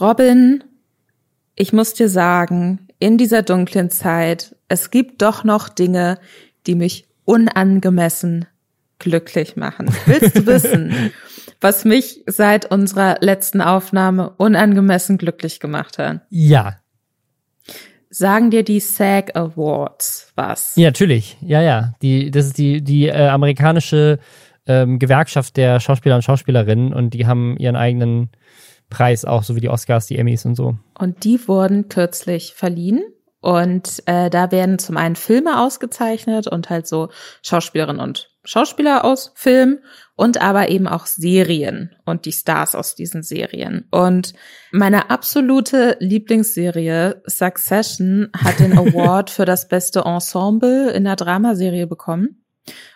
Robin, ich muss dir sagen, in dieser dunklen Zeit, es gibt doch noch Dinge, die mich unangemessen glücklich machen. Willst du wissen, was mich seit unserer letzten Aufnahme unangemessen glücklich gemacht hat? Ja. Sagen dir die SAG Awards was? Ja, natürlich. Ja, ja. Die, das ist die, die äh, amerikanische ähm, Gewerkschaft der Schauspieler und Schauspielerinnen und die haben ihren eigenen Preis auch, so wie die Oscars, die Emmys und so. Und die wurden kürzlich verliehen. Und äh, da werden zum einen Filme ausgezeichnet und halt so Schauspielerinnen und Schauspieler aus Film und aber eben auch Serien und die Stars aus diesen Serien. Und meine absolute Lieblingsserie Succession hat den Award für das beste Ensemble in der Dramaserie bekommen.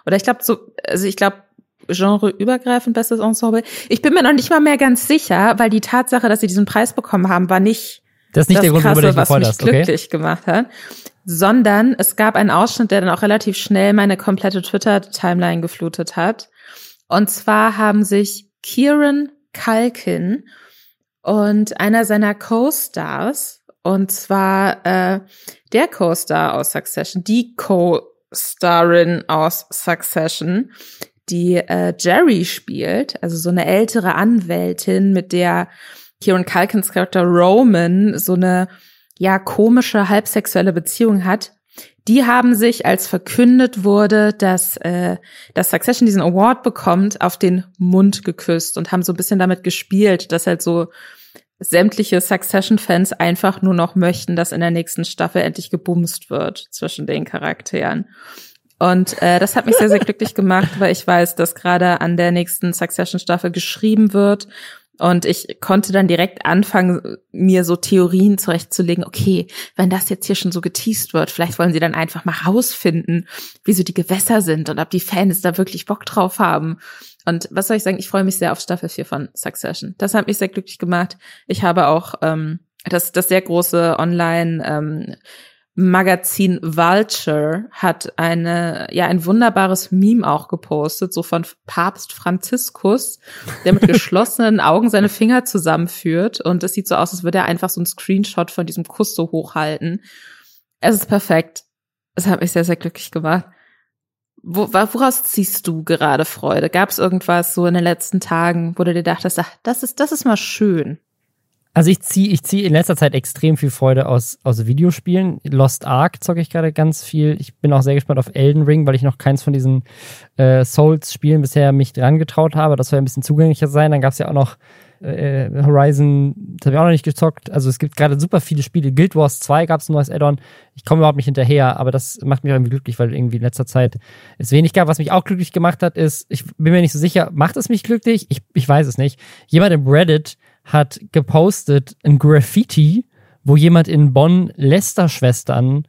Oder ich glaube so, also ich glaube genreübergreifend bestes Ensemble. Ich bin mir noch nicht mal mehr ganz sicher, weil die Tatsache, dass sie diesen Preis bekommen haben, war nicht das ist nicht das der Grund, Krasse, was mich hast, okay? glücklich gemacht hat, sondern es gab einen Ausschnitt, der dann auch relativ schnell meine komplette Twitter-Timeline geflutet hat. Und zwar haben sich Kieran Culkin und einer seiner Co-Stars, und zwar äh, der Co-Star aus Succession, die Co-Starin aus Succession, die äh, Jerry spielt, also so eine ältere Anwältin, mit der Kieran Culkins Charakter Roman so eine ja komische halbsexuelle Beziehung hat. Die haben sich, als verkündet wurde, dass, äh, dass Succession diesen Award bekommt, auf den Mund geküsst und haben so ein bisschen damit gespielt, dass halt so sämtliche Succession-Fans einfach nur noch möchten, dass in der nächsten Staffel endlich gebumst wird zwischen den Charakteren. Und äh, das hat mich sehr, sehr glücklich gemacht, weil ich weiß, dass gerade an der nächsten Succession-Staffel geschrieben wird und ich konnte dann direkt anfangen, mir so Theorien zurechtzulegen, okay, wenn das jetzt hier schon so geteased wird, vielleicht wollen sie dann einfach mal rausfinden, wie so die Gewässer sind und ob die Fans da wirklich Bock drauf haben. Und was soll ich sagen, ich freue mich sehr auf Staffel 4 von Succession. Das hat mich sehr glücklich gemacht. Ich habe auch ähm, das, das sehr große Online- ähm, Magazin Vulture hat eine, ja, ein wunderbares Meme auch gepostet, so von Papst Franziskus, der mit geschlossenen Augen seine Finger zusammenführt. Und es sieht so aus, als würde er einfach so einen Screenshot von diesem Kuss so hochhalten. Es ist perfekt. Es hat mich sehr, sehr glücklich gemacht. Wo, woraus ziehst du gerade Freude? Gab es irgendwas so in den letzten Tagen, wo du dir dachtest, ach, das ist, das ist mal schön? Also ich ziehe ich zieh in letzter Zeit extrem viel Freude aus, aus Videospielen. Lost Ark zocke ich gerade ganz viel. Ich bin auch sehr gespannt auf Elden Ring, weil ich noch keins von diesen äh, Souls-Spielen bisher mich dran getraut habe. Das soll ein bisschen zugänglicher sein. Dann gab es ja auch noch äh, Horizon, das habe ich auch noch nicht gezockt. Also es gibt gerade super viele Spiele. Guild Wars 2 gab es ein neues Add-on. Ich komme überhaupt nicht hinterher, aber das macht mich irgendwie glücklich, weil irgendwie in letzter Zeit es wenig gab. Was mich auch glücklich gemacht hat, ist, ich bin mir nicht so sicher, macht es mich glücklich? Ich, ich weiß es nicht. Jemand im Reddit hat gepostet ein Graffiti, wo jemand in Bonn Lester-Schwestern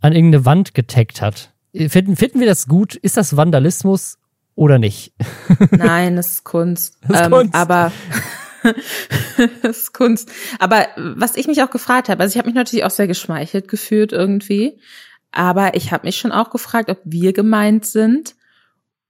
an irgendeine Wand getaggt hat. Finden, finden wir das gut? Ist das Vandalismus oder nicht? Nein, das ist Kunst. Das ist ähm, Kunst. Aber das ist Kunst. Aber was ich mich auch gefragt habe, also ich habe mich natürlich auch sehr geschmeichelt gefühlt irgendwie, aber ich habe mich schon auch gefragt, ob wir gemeint sind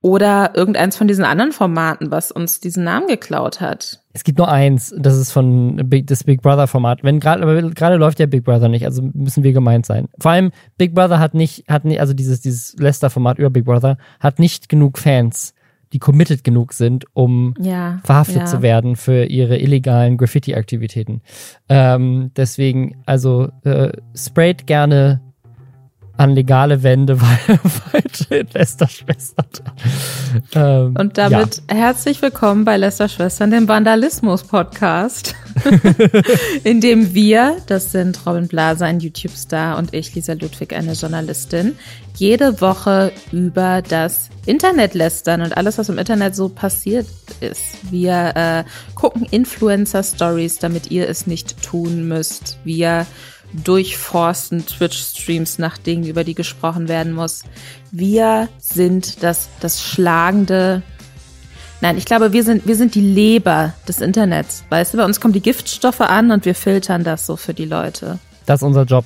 oder irgendeins von diesen anderen Formaten, was uns diesen Namen geklaut hat. Es gibt nur eins, das ist von Big, das Big Brother Format. Wenn gerade gerade läuft ja Big Brother nicht, also müssen wir gemeint sein. Vor allem Big Brother hat nicht hat nicht also dieses dieses Lester Format über Big Brother hat nicht genug Fans, die committed genug sind, um Ja. verhaftet ja. zu werden für ihre illegalen Graffiti-Aktivitäten. Ähm, deswegen, also äh, sprayt gerne an legale Wände, weil weil Lester Schwester. Ähm, Und damit herzlich willkommen bei Lester Schwestern, dem Vandalismus-Podcast, in dem wir, das sind Robin Blaser, ein YouTube-Star, und ich, Lisa Ludwig, eine Journalistin, jede Woche über das Internet lästern und alles, was im Internet so passiert ist. Wir äh, gucken Influencer-Stories, damit ihr es nicht tun müsst. Wir durchforsten Twitch-Streams nach Dingen, über die gesprochen werden muss. Wir sind das, das schlagende, nein, ich glaube, wir sind, wir sind die Leber des Internets. Weißt du, bei uns kommen die Giftstoffe an und wir filtern das so für die Leute. Das ist unser Job.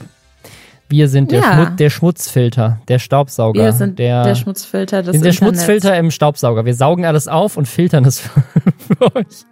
Wir sind der, Ja. Schmut, der Schmutzfilter, der Staubsauger. Wir sind der, der, Schmutzfilter des sind der Internets. Schmutzfilter im Staubsauger. Wir saugen alles auf und filtern es für, für euch.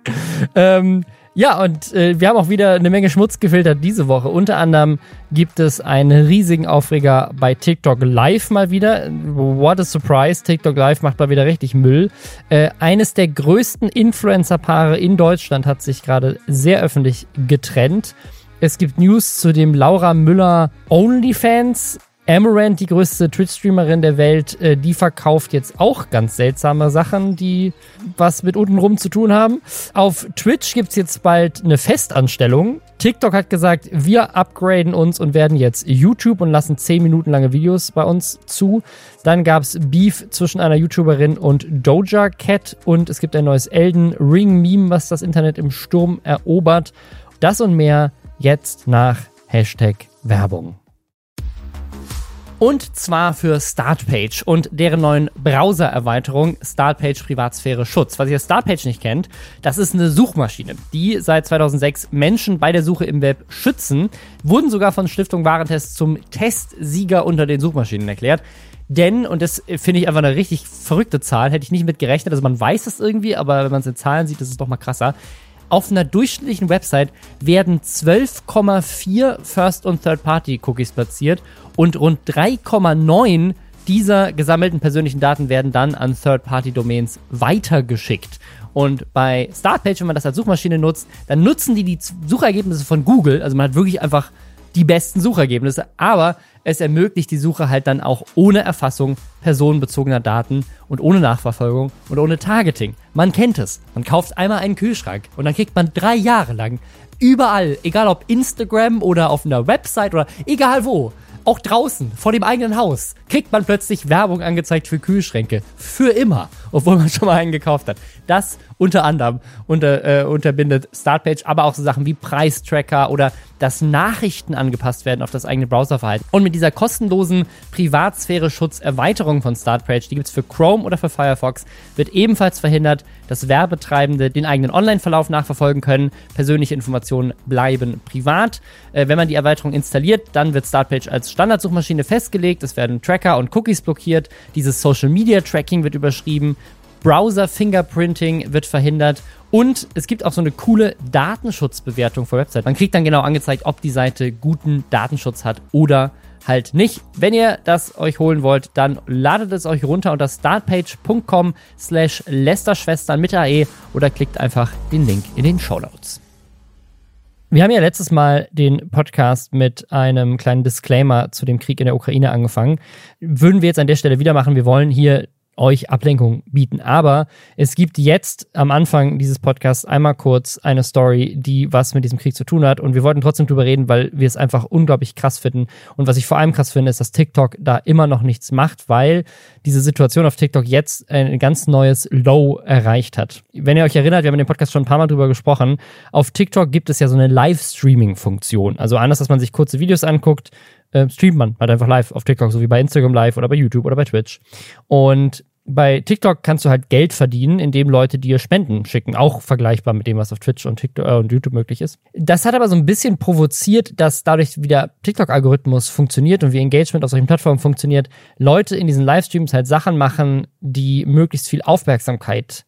Ähm, Ja, und äh, wir haben auch wieder eine Menge Schmutz gefiltert diese Woche. Unter anderem gibt es einen riesigen Aufreger bei TikTok Live mal wieder. What a surprise. TikTok Live macht mal wieder richtig Müll. Äh, eines der größten Influencer-Paare in Deutschland hat sich gerade sehr öffentlich getrennt. Es gibt News zu dem Laura Müller OnlyFans Amaranth, die größte Twitch-Streamerin der Welt, äh, die verkauft jetzt auch ganz seltsame Sachen, die was mit untenrum zu tun haben. Auf Twitch gibt's jetzt bald eine Festanstellung. TikTok hat gesagt, wir upgraden uns und werden jetzt YouTube und lassen 10 Minuten lange Videos bei uns zu. Dann gab's Beef zwischen einer YouTuberin und Doja Cat und es gibt ein neues Elden Ring Meme, was das Internet im Sturm erobert. Das und mehr jetzt nach Hashtag Werbung. Und zwar für Startpage und deren neuen Browser-Erweiterung Startpage Privatsphäre Schutz. Was ihr Startpage nicht kennt, das ist eine Suchmaschine, die seit 2006 Menschen bei der Suche im Web schützen, wurden sogar von Stiftung Warentest zum Testsieger unter den Suchmaschinen erklärt. Denn, und das finde ich einfach eine richtig verrückte Zahl, hätte ich nicht mit gerechnet, also man weiß das irgendwie, aber wenn man es in Zahlen sieht, das ist doch mal krasser. Auf einer durchschnittlichen Website werden 12,4 First- und Third-Party-Cookies platziert und rund 3,9 dieser gesammelten persönlichen Daten werden dann an Third-Party-Domains weitergeschickt. Und bei Startpage, wenn man das als Suchmaschine nutzt, dann nutzen die die Suchergebnisse von Google. Also man hat wirklich einfach die besten Suchergebnisse, aber es ermöglicht die Suche halt dann auch ohne Erfassung personenbezogener Daten und ohne Nachverfolgung und ohne Targeting. Man kennt es. Man kauft einmal einen Kühlschrank und dann kriegt man drei Jahre lang überall, egal ob Instagram oder auf einer Website oder egal wo, auch draußen, vor dem eigenen Haus, kriegt man plötzlich Werbung angezeigt für Kühlschränke. Für immer. Obwohl man schon mal einen gekauft hat. Das unter anderem unter, äh, unterbindet Startpage, aber auch so Sachen wie Preistracker oder dass Nachrichten angepasst werden auf das eigene Browserverhalten. Und mit dieser kostenlosen Privatsphäre-Schutz-Erweiterung von Startpage, die gibt es für Chrome oder für Firefox, wird ebenfalls verhindert, dass Werbetreibende den eigenen Online-Verlauf nachverfolgen können. Persönliche Informationen bleiben privat. Äh, wenn man die Erweiterung installiert, dann wird Startpage als Standardsuchmaschine festgelegt. Es werden Tracker und Cookies blockiert. Dieses Social-Media-Tracking wird überschrieben. Browser-Fingerprinting wird verhindert und es gibt auch so eine coole Datenschutzbewertung für Websites. Man kriegt dann genau angezeigt, ob die Seite guten Datenschutz hat oder halt nicht. Wenn ihr das euch holen wollt, dann ladet es euch runter unter startpage.com slash Lästerschwestern mit AE oder klickt einfach den Link in den Show Notes. Wir haben ja letztes Mal den Podcast mit einem kleinen Disclaimer zu dem Krieg in der Ukraine angefangen. Würden wir jetzt an der Stelle wieder machen. Wir wollen hier euch Ablenkung bieten. Aber es gibt jetzt am Anfang dieses Podcasts einmal kurz eine Story, die was mit diesem Krieg zu tun hat. Und wir wollten trotzdem drüber reden, weil wir es einfach unglaublich krass finden. Und was ich vor allem krass finde, ist, dass TikTok da immer noch nichts macht, weil diese Situation auf TikTok jetzt ein ganz neues Low erreicht hat. Wenn ihr euch erinnert, wir haben in dem Podcast schon ein paar Mal drüber gesprochen. Auf TikTok gibt es ja so eine Live-Streaming-Funktion. Also anders, dass man sich kurze Videos anguckt, äh, streamt man halt einfach live auf TikTok, so wie bei Instagram Live oder bei YouTube oder bei Twitch. Und bei TikTok kannst du halt Geld verdienen, indem Leute dir Spenden schicken. Auch vergleichbar mit dem, was auf Twitch und, TikTok, äh, und YouTube möglich ist. Das hat aber so ein bisschen provoziert, dass dadurch wie der TikTok-Algorithmus funktioniert und wie Engagement auf solchen Plattformen funktioniert, Leute in diesen Livestreams halt Sachen machen, die möglichst viel Aufmerksamkeit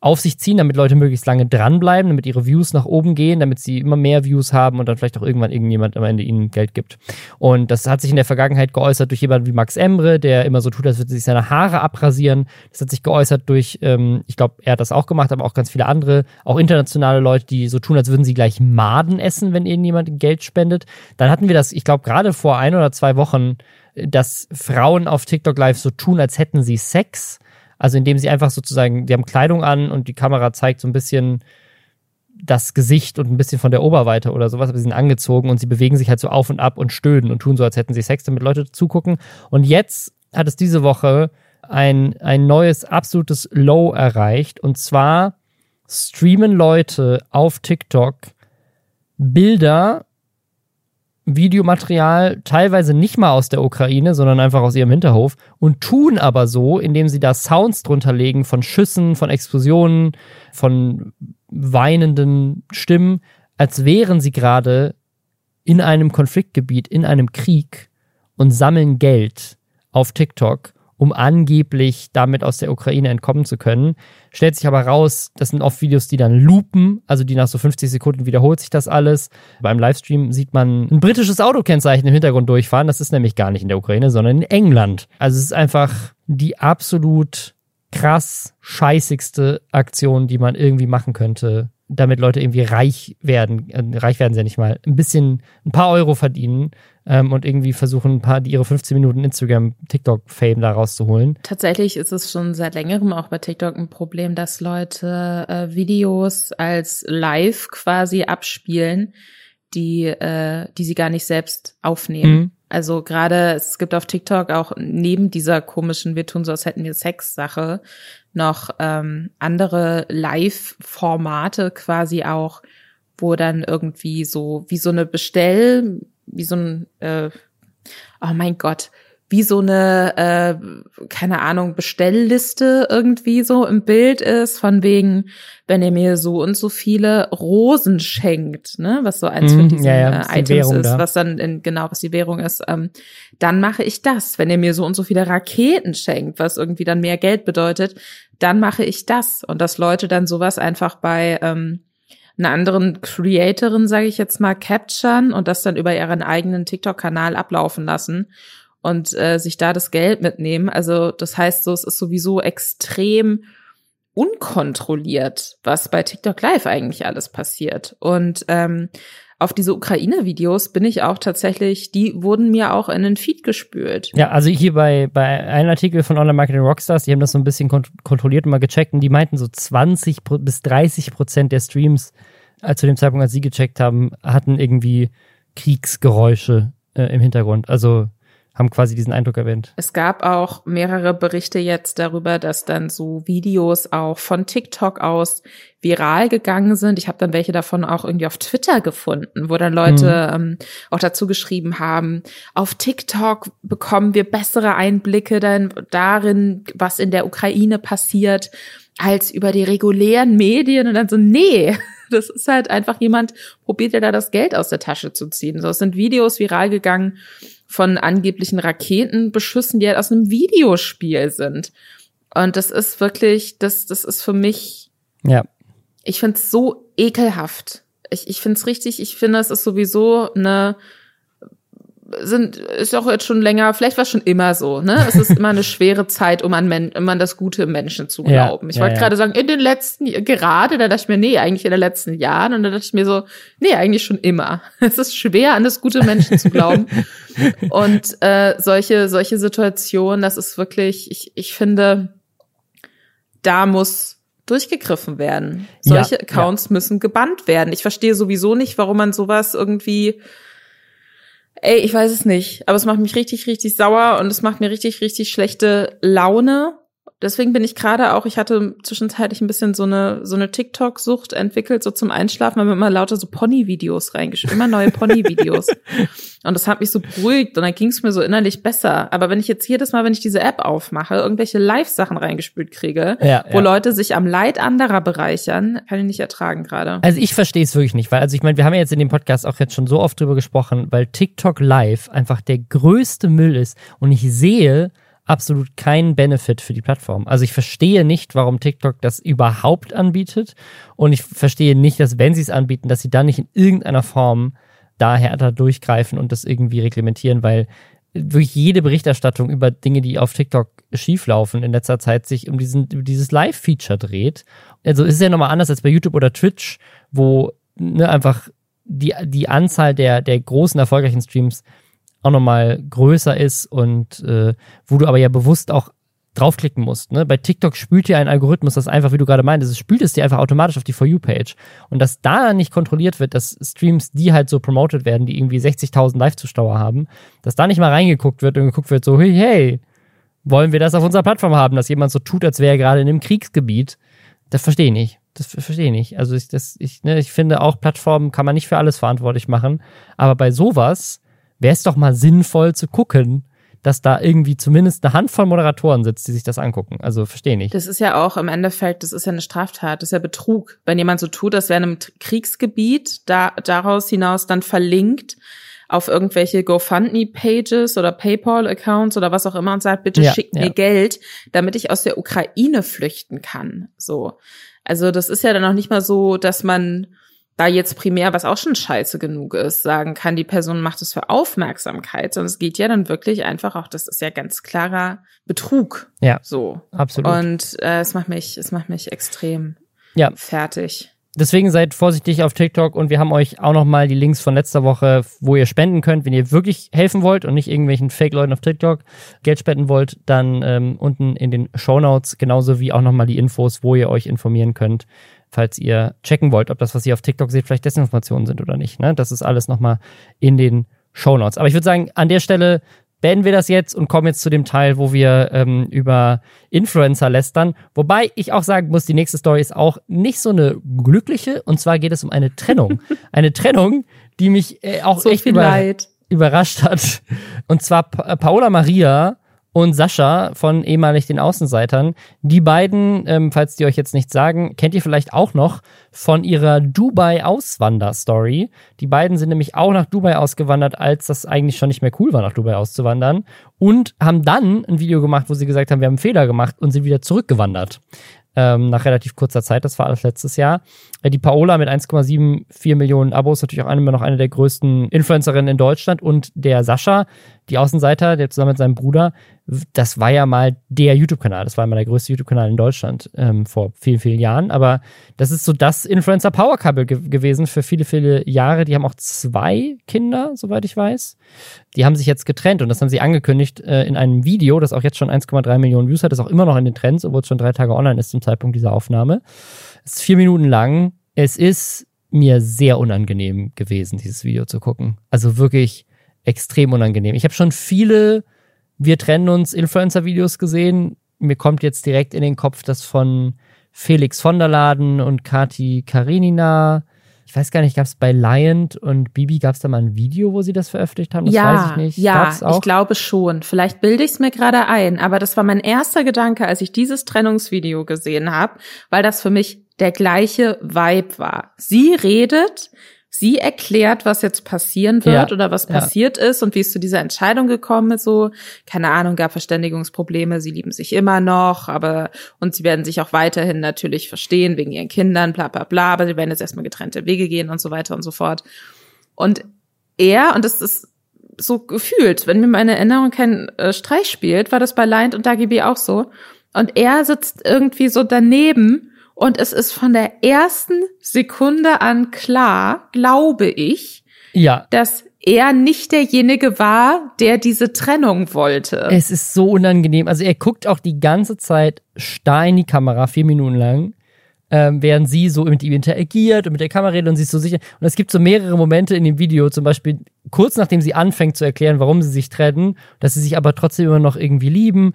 auf sich ziehen, damit Leute möglichst lange dranbleiben, damit ihre Views nach oben gehen, damit sie immer mehr Views haben und dann vielleicht auch irgendwann irgendjemand am Ende ihnen Geld gibt. Und das hat sich in der Vergangenheit geäußert durch jemanden wie Max Embre, der immer so tut, als würde sich seine Haare abrasieren. Das hat sich geäußert durch, ähm, ich glaube, er hat das auch gemacht, aber auch ganz viele andere, auch internationale Leute, die so tun, als würden sie gleich Maden essen, wenn irgendjemand Geld spendet. Dann hatten wir das, ich glaube, gerade vor ein oder zwei Wochen, dass Frauen auf TikTok Live so tun, als hätten sie Sex also indem sie einfach sozusagen, die haben Kleidung an und die Kamera zeigt so ein bisschen das Gesicht und ein bisschen von der Oberweite oder sowas, aber sie sind angezogen und sie bewegen sich halt so auf und ab und stöhnen und tun so, als hätten sie Sex, damit Leute zugucken. Und jetzt hat es diese Woche ein, ein neues absolutes Low erreicht und zwar streamen Leute auf TikTok Bilder Videomaterial, teilweise nicht mal aus der Ukraine, sondern einfach aus ihrem Hinterhof und tun aber so, indem sie da Sounds drunter legen von Schüssen, von Explosionen, von weinenden Stimmen, als wären sie gerade in einem Konfliktgebiet, in einem Krieg und sammeln Geld auf TikTok, um angeblich damit aus der Ukraine entkommen zu können. Stellt sich aber raus, das sind oft Videos, die dann loopen, also die nach so 50 Sekunden wiederholt sich das alles. Beim Livestream sieht man ein britisches Autokennzeichen im Hintergrund durchfahren. Das ist nämlich gar nicht in der Ukraine, sondern in England. Also es ist einfach die absolut krass scheißigste Aktion, die man irgendwie machen könnte, damit Leute irgendwie reich werden. Äh, reich werden sie ja nicht mal. Ein bisschen, ein paar Euro verdienen ähm, und irgendwie versuchen, ein paar, die ihre 15 Minuten Instagram, TikTok-Fame da rauszuholen. Tatsächlich ist es schon seit längerem auch bei TikTok ein Problem, dass Leute äh, Videos als live quasi abspielen, die, äh, die sie gar nicht selbst aufnehmen. Mhm. Also gerade, es gibt auf TikTok auch neben dieser komischen Wir tun so, als hätten wir Sex-Sache noch ähm, andere Live-Formate quasi auch, wo dann irgendwie so wie so eine Bestell, wie so ein, äh, oh mein Gott, wie so eine, äh, keine Ahnung, Bestellliste irgendwie so im Bild ist, von wegen, wenn ihr mir so und so viele Rosen schenkt, ne, was so eins mm, von diesen ja, ja, äh, Items Währung, ist, da. was dann in, genau, was die Währung ist, ähm, dann mache ich das. Wenn ihr mir so und so viele Raketen schenkt, was irgendwie dann mehr Geld bedeutet, dann mache ich das. Und dass Leute dann sowas einfach bei ähm, einer anderen Creatorin, sage ich jetzt mal, capturen und das dann über ihren eigenen TikTok-Kanal ablaufen lassen und äh, sich da das Geld mitnehmen. Also das heißt so, es ist sowieso extrem unkontrolliert, was bei TikTok Live eigentlich alles passiert. Und ähm, auf diese Ukraine-Videos bin ich auch tatsächlich, die wurden mir auch in den Feed gespült. Ja, also hier bei, bei einem Artikel von Online Marketing Rockstars, die haben das so ein bisschen kont kontrolliert und mal gecheckt und die meinten so 20 bis 30 Prozent der Streams, äh, zu dem Zeitpunkt, als sie gecheckt haben, hatten irgendwie Kriegsgeräusche äh, im Hintergrund. Also haben quasi diesen Eindruck erwähnt. Es gab auch mehrere Berichte jetzt darüber, dass dann so Videos auch von TikTok aus viral gegangen sind. Ich habe dann welche davon auch irgendwie auf Twitter gefunden, wo dann Leute mhm. ähm, auch dazu geschrieben haben, auf TikTok bekommen wir bessere Einblicke dann darin, was in der Ukraine passiert, als über die regulären Medien. Und dann so, nee, das ist halt einfach jemand, probiert ja da das Geld aus der Tasche zu ziehen. So, es sind Videos viral gegangen von angeblichen Raketenbeschüssen, die halt aus einem Videospiel sind. Und das ist wirklich, das, das ist für mich. Ja. Ich finde es so ekelhaft. Ich, ich finde es richtig, ich finde, es ist sowieso eine sind, ist auch jetzt schon länger, vielleicht war es schon immer so, ne? Es ist immer eine schwere Zeit, um an, Men um an das Gute im Menschen zu glauben. Ja, ich wollte ja, gerade sagen, in den letzten, gerade, da dachte ich mir, nee, eigentlich in den letzten Jahren. Und da dachte ich mir so, nee, eigentlich schon immer. Es ist schwer, an das Gute im Menschen zu glauben. Und äh, solche, solche Situationen, das ist wirklich, ich, ich finde, da muss durchgegriffen werden. Solche Accounts müssen gebannt werden. Ich verstehe sowieso nicht, warum man sowas irgendwie Ey, ich weiß es nicht, aber es macht mich richtig, richtig sauer und es macht mir richtig, richtig schlechte Laune. Deswegen bin ich gerade auch, ich hatte zwischenzeitlich ein bisschen so eine, so eine TikTok-Sucht entwickelt, so zum Einschlafen, weil mir immer lauter so Pony-Videos reingeschrieben, immer neue Pony-Videos. und das hat mich so beruhigt und dann ging es mir so innerlich besser. Aber wenn ich jetzt jedes Mal, wenn ich diese App aufmache, irgendwelche Live-Sachen reingespült kriege, ja, wo ja. Leute sich am Leid anderer bereichern, kann ich nicht ertragen gerade. Also ich verstehe es wirklich nicht, weil, also ich meine, wir haben ja jetzt in dem Podcast auch jetzt schon so oft drüber gesprochen, weil TikTok Live einfach der größte Müll ist und ich sehe, absolut keinen Benefit für die Plattform. Also ich verstehe nicht, warum TikTok das überhaupt anbietet und ich verstehe nicht, dass wenn sie es anbieten, dass sie dann nicht in irgendeiner Form da härter durchgreifen und das irgendwie reglementieren, weil wirklich jede Berichterstattung über Dinge, die auf TikTok schieflaufen in letzter Zeit, sich um diesen, dieses Live-Feature dreht. Also ist es ja nochmal anders als bei YouTube oder Twitch, wo ne, einfach die, die Anzahl der, der großen erfolgreichen Streams auch nochmal größer ist und äh, wo du aber ja bewusst auch draufklicken musst. Ne? Bei TikTok spült dir ein Algorithmus das einfach, wie du gerade meintest, es spült es dir einfach automatisch auf die For You-Page. Und dass da nicht kontrolliert wird, dass Streams, die halt so promoted werden, die irgendwie 60.000 Live-Zuschauer haben, dass da nicht mal reingeguckt wird und geguckt wird, so, hey, hey, wollen wir das auf unserer Plattform haben, dass jemand so tut, als wäre er gerade in einem Kriegsgebiet. Das verstehe ich nicht. Das verstehe ich nicht. Also ich, das, ich, ne, ich finde auch, Plattformen kann man nicht für alles verantwortlich machen. Aber bei sowas wäre es doch mal sinnvoll zu gucken, dass da irgendwie zumindest eine Handvoll Moderatoren sitzt, die sich das angucken. Also verstehe nicht. Das ist ja auch im Endeffekt, das ist ja eine Straftat, das ist ja Betrug. Wenn jemand so tut, das wäre in einem Kriegsgebiet, da, daraus hinaus dann verlinkt auf irgendwelche GoFundMe-Pages oder PayPal-Accounts oder was auch immer und sagt, bitte Ja, schickt ja. mir Geld, damit ich aus der Ukraine flüchten kann. So. Also das ist ja dann auch nicht mal so, dass man da jetzt primär, was auch schon scheiße genug ist, sagen kann, die Person macht es für Aufmerksamkeit, sondern es geht ja dann wirklich einfach auch, das ist ja ganz klarer Betrug. Ja. So. Absolut. Und äh, es macht mich, es macht mich extrem Ja. fertig. Deswegen seid vorsichtig auf TikTok und wir haben euch auch noch mal die Links von letzter Woche, wo ihr spenden könnt, wenn ihr wirklich helfen wollt und nicht irgendwelchen Fake-Leuten auf TikTok Geld spenden wollt, dann ähm, unten in den Shownotes, genauso wie auch noch mal die Infos, wo ihr euch informieren könnt, falls ihr checken wollt, ob das, was ihr auf TikTok seht, vielleicht Desinformationen sind oder nicht. Ne? Das ist alles noch mal in den Shownotes. Aber ich würde sagen, an der Stelle beenden wir das jetzt und kommen jetzt zu dem Teil, wo wir ähm, über Influencer lästern. Wobei ich auch sagen muss, die nächste Story ist auch nicht so eine glückliche. Und zwar geht es um eine Trennung. eine Trennung, die mich äh, auch So echt viel über Leid. überrascht hat. Und zwar pa Paola Maria und Sascha von ehemalig den Außenseitern. Die beiden, ähm, falls die euch jetzt nichts sagen, kennt ihr vielleicht auch noch von ihrer Dubai-Auswander-Story. Die beiden sind nämlich auch nach Dubai ausgewandert, als das eigentlich schon nicht mehr cool war, nach Dubai auszuwandern. Und haben dann ein Video gemacht, wo sie gesagt haben, wir haben einen Fehler gemacht und sind wieder zurückgewandert ähm, nach relativ kurzer Zeit. Das war alles letztes Jahr. Äh, die Paola mit 1,74 Millionen Abos, natürlich auch immer noch eine der größten Influencerinnen in Deutschland. Und der Sascha, die Außenseiter, der zusammen mit seinem Bruder, das war ja mal der YouTube-Kanal. Das war mal der größte YouTube-Kanal in Deutschland ähm, vor vielen, vielen Jahren. Aber das ist so das Influencer-Power-Couple ge gewesen für viele, viele Jahre. Die haben auch zwei Kinder, soweit ich weiß. Die haben sich jetzt getrennt und das haben sie angekündigt äh, in einem Video, das auch jetzt schon 1,3 Millionen Views hat, das auch immer noch in den Trends, obwohl es schon drei Tage online ist zum Zeitpunkt dieser Aufnahme. Es ist vier Minuten lang. Es ist mir sehr unangenehm gewesen, dieses Video zu gucken. Also wirklich extrem unangenehm. Ich habe schon viele Wir trennen uns Influencer-Videos gesehen. Mir kommt jetzt direkt in den Kopf das von Felix von der Laden und Kati Karenina. Ich weiß gar nicht, gab es bei Lion und Bibi, gab es da mal ein Video, wo sie das veröffentlicht haben? Das ja, weiß ich nicht. ja, ich glaube schon. Vielleicht bilde ich es mir gerade ein, aber das war mein erster Gedanke, als ich dieses Trennungsvideo gesehen habe, weil das für mich der gleiche Vibe war. Sie redet, sie erklärt, was jetzt passieren wird Ja, oder was ja. passiert ist und wie es zu dieser Entscheidung gekommen ist. So, keine Ahnung, gab Verständigungsprobleme, sie lieben sich immer noch, aber und sie werden sich auch weiterhin natürlich verstehen wegen ihren Kindern, bla bla bla, aber sie werden jetzt erstmal getrennte Wege gehen und so weiter und so fort. Und er, und das ist so gefühlt, wenn mir meine Erinnerung keinen äh, Streich spielt, war das bei Lion und DagiB auch so. Und er sitzt irgendwie so daneben und es ist von der ersten Sekunde an klar, glaube ich, Ja, dass er nicht derjenige war, der diese Trennung wollte. Es ist so unangenehm. Also er guckt auch die ganze Zeit starr in die Kamera, vier Minuten lang, ähm, während sie so mit ihm interagiert und mit der Kamera redet und sie ist so sicher. Und es gibt so mehrere Momente in dem Video, zum Beispiel kurz nachdem sie anfängt zu erklären, warum sie sich trennen, dass sie sich aber trotzdem immer noch irgendwie lieben,